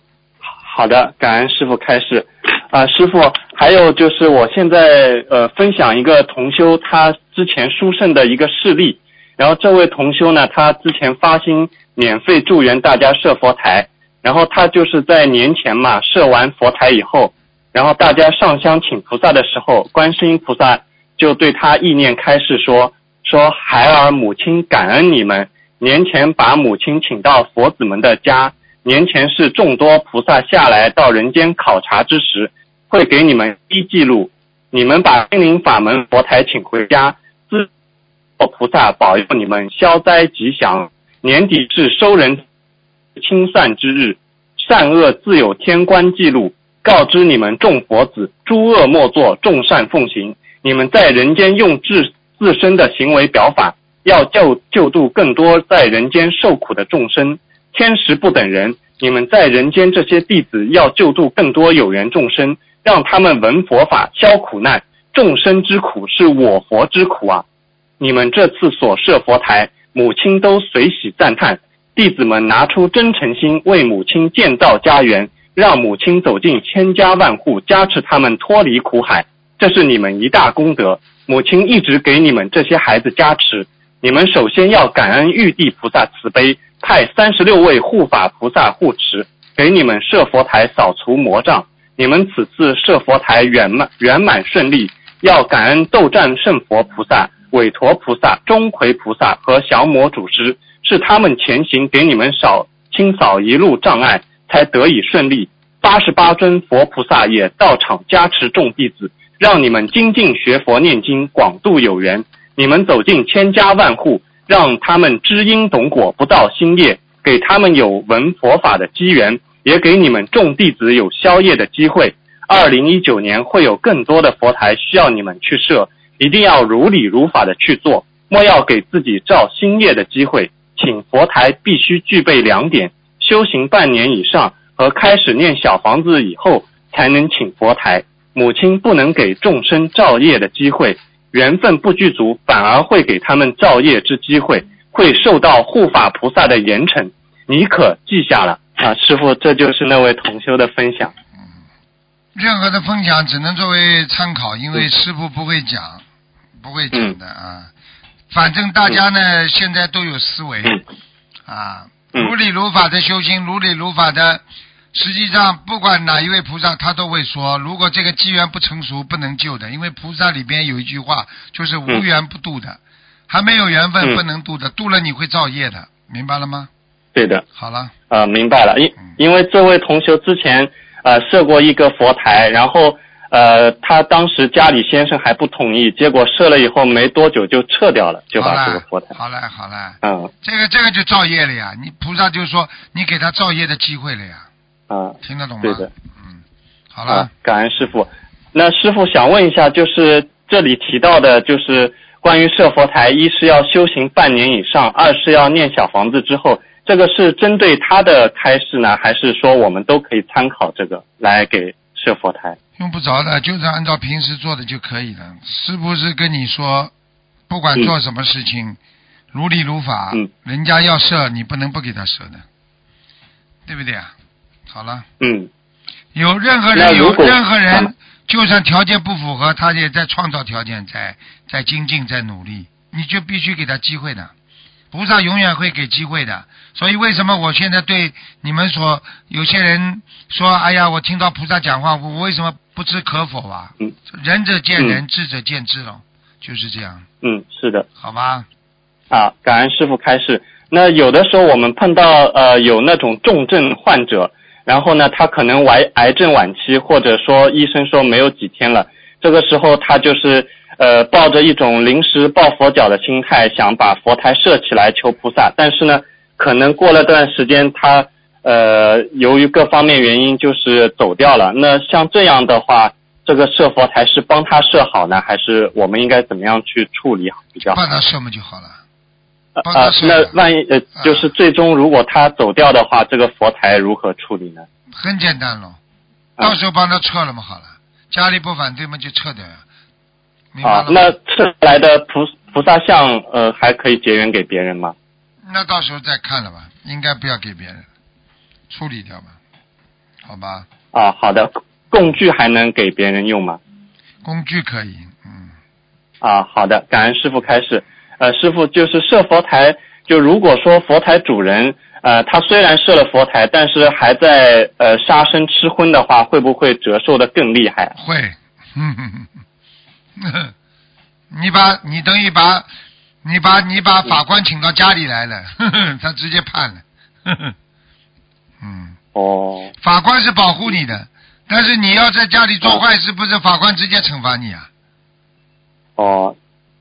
好的，感恩师傅开示。啊、师傅，还有就是我现在呃分享一个同修他之前书圣的一个事例，然后这位同修呢，他之前发心免费助缘大家设佛台，然后他就是在年前嘛设完佛台以后，然后大家上香请菩萨的时候，观世音菩萨就对他意念开示说说孩儿母亲感恩你们，年前把母亲请到佛子们的家。年前是众多菩萨下来到人间考察之时，会给你们一记录。你们把心灵法门佛台请回家，自菩萨保佑你们消灾吉祥。年底是收人清算之日，善恶自有天官记录，告知你们众佛子，诸恶莫作，众善奉行。你们在人间用自自身的行为表法，要救救度更多在人间受苦的众生。天时不等人，你们在人间这些弟子要救度更多有缘众生，让他们闻佛法，消苦难。众生之苦是我佛之苦啊！你们这次所设佛台，母亲都随喜赞叹。弟子们拿出真诚心，为母亲建造家园，让母亲走进千家万户，加持他们脱离苦海。这是你们一大功德。母亲一直给你们这些孩子加持，你们首先要感恩玉帝菩萨慈悲，派三十六位护法菩萨护持，给你们设佛台扫除魔障。你们此次设佛台圆满圆满顺利，要感恩斗战胜佛菩萨、韦陀菩萨、钟馗菩萨和降魔祖师，是他们前行给你们扫清扫一路障碍，才得以顺利。八十八尊佛菩萨也到场加持众弟子，让你们精进学佛念经，广度有缘。你们走进千家万户，让他们知因懂果，不到新业，给他们有闻佛法的机缘，也给你们众弟子有宵夜的机会。二零一九年会有更多的佛台需要你们去设，一定要如理如法的去做，莫要给自己造新业的机会。请佛台必须具备两点：修行半年以上和开始念小房子以后才能请佛台。母亲不能给众生造业的机会，缘分不具足，反而会给他们造业之机会，会受到护法菩萨的严惩。你可记下了啊，师傅，这就是那位同修的分享。任何的分享只能作为参考，因为师傅不会讲，不会讲的啊。反正大家呢，现在都有思维啊，嗯如理如法的修心，如理如法的。实际上，不管哪一位菩萨，他都会说，如果这个机缘不成熟，不能救的。因为菩萨里边有一句话，就是无缘不渡的，还没有缘分嗯不能渡的，渡了你会造业的，明白了吗？对的，好了，呃，明白了，因嗯因为这位同学之前呃设过一个佛台，然后呃他当时家里先生还不同意，结果设了以后没多久就撤掉了，就把这个佛台，，好嘞，好嘞，嗯这个这个就造业了呀！你菩萨就是说你给他造业的机会了呀，啊听得懂吗？对的，嗯，好啊了，，感恩师傅。那师傅想问一下，就是这里提到的，就是关于设佛台，一是要修行半年以上，二是要念小房子之后，这个是针对他的开示呢，还是说我们都可以参考这个来给设佛台？用不着的，就是按照平时做的就可以了。是不是跟你说，不管做什么事情，如理如法，嗯人家要设，你不能不给他设的，对不对啊？好了，嗯有任何人有任何人啊，就算条件不符合，他也在创造条件，在在精进，在努力，你就必须给他机会的。菩萨永远会给机会的，所以为什么我现在对你们说，有些人说，哎呀，我听到菩萨讲话，我我为什么不知可否啊？嗯仁者见仁，智者见智了，就是这样，嗯，是的。好吗？啊，感恩师傅开示。那有的时候我们碰到呃有那种重症患者，然后呢他可能癌癌症晚期，或者说医生说没有几天了，这个时候他就是呃抱着一种临时抱佛脚的心态，想把佛台设起来求菩萨，但是呢可能过了段时间他呃由于各方面原因就是走掉了。那像这样的话，这个设佛台是帮他设好呢，还是我们应该怎么样去处理比较好？帮他设嘛就好了。啊那万一呃啊，就是最终如果他走掉的话，这个佛台如何处理呢？很简单咯，啊到时候帮他撤了嘛，好了，家里不反对嘛就撤掉？啊那撤来的菩菩萨像，呃，还可以结缘给别人吗？那到时候再看了吧，应该不要给别人，处理掉吧，好吧？啊，好的，工具还能给别人用吗？工具可以，嗯，啊，好的，感恩师傅开始。呃，师傅就是设佛台，就如果说佛台主人，呃，他虽然设了佛台，但是还在呃杀生吃荤的话，会不会折寿的更厉害？会，哼哼哼，你把你等于把，你把你把法官请到家里来了，呵 呵他直接判了，呵 呵嗯，哦，法官是保护你的，但是你要在家里做坏事，不是法官直接惩罚你啊？哦，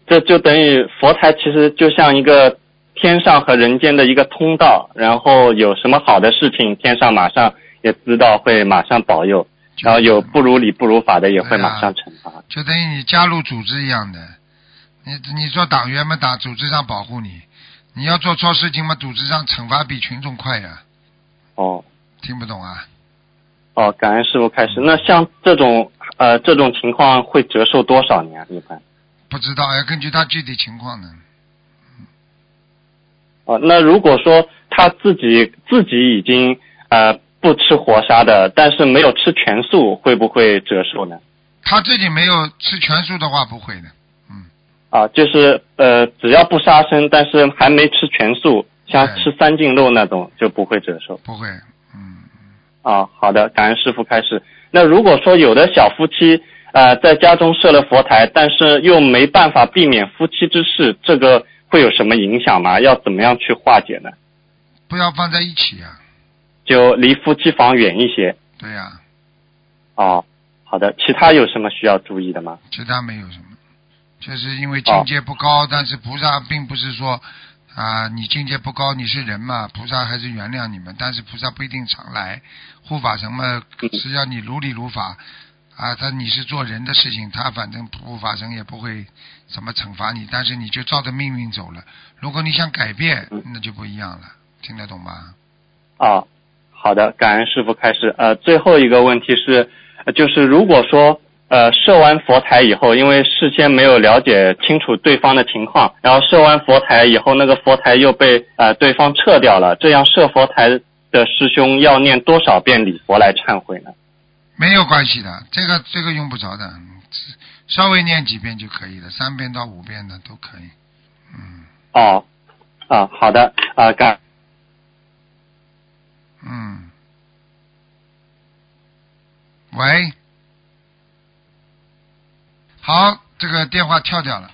这就等于佛台其实就像一个天上和人间的一个通道，然后有什么好的事情，天上马上也知道会马上保佑，然后有不如理不如法的也会马上惩罚。就等于你加入组织一样的。你你做党员嘛，党组织上保护你；你要做错事情嘛，组织上惩罚比群众快呀、哦听不懂啊？哦，感恩师傅开始。那像这种呃这种情况会折寿多少年啊？一般？不知道，要根据他具体情况呢。哦，那如果说他自己自己已经呃不吃活杀的，但是没有吃全素，会不会折寿呢？他自己没有吃全素的话，不会的。啊，就是呃，只要不杀生，但是还没吃全素，像吃三净肉那种就不会折寿。不会，嗯，啊，好的，感恩师傅开始。那如果说有的小夫妻呃在家中设了佛台，但是又没办法避免夫妻之事，这个会有什么影响吗？要怎么样去化解呢？不要放在一起呀、就离夫妻房远一些。对呀、哦，好的，其他有什么需要注意的吗？其他没有什么，就是因为境界不高，但是菩萨并不是说啊，你境界不高，你是人嘛，菩萨还是原谅你们，但是菩萨不一定常来，护法神嘛是要你如理如法啊，他你是做人的事情，他反正护法神也不会怎么惩罚你，但是你就照着命运走了，如果你想改变，那就不一样了，听得懂吗？啊，好的，感恩师傅开始。呃，最后一个问题是，呃就是如果说呃设完佛台以后，因为事先没有了解清楚对方的情况，然后设完佛台以后，那个佛台又被呃对方撤掉了，这样设佛台的师兄要念多少遍礼佛来忏悔呢？没有关系的，这个这个用不着的，稍微念几遍就可以了，三遍到五遍的都可以。嗯哦，啊，好的，啊，干嗯，喂，好，这个电话跳掉了。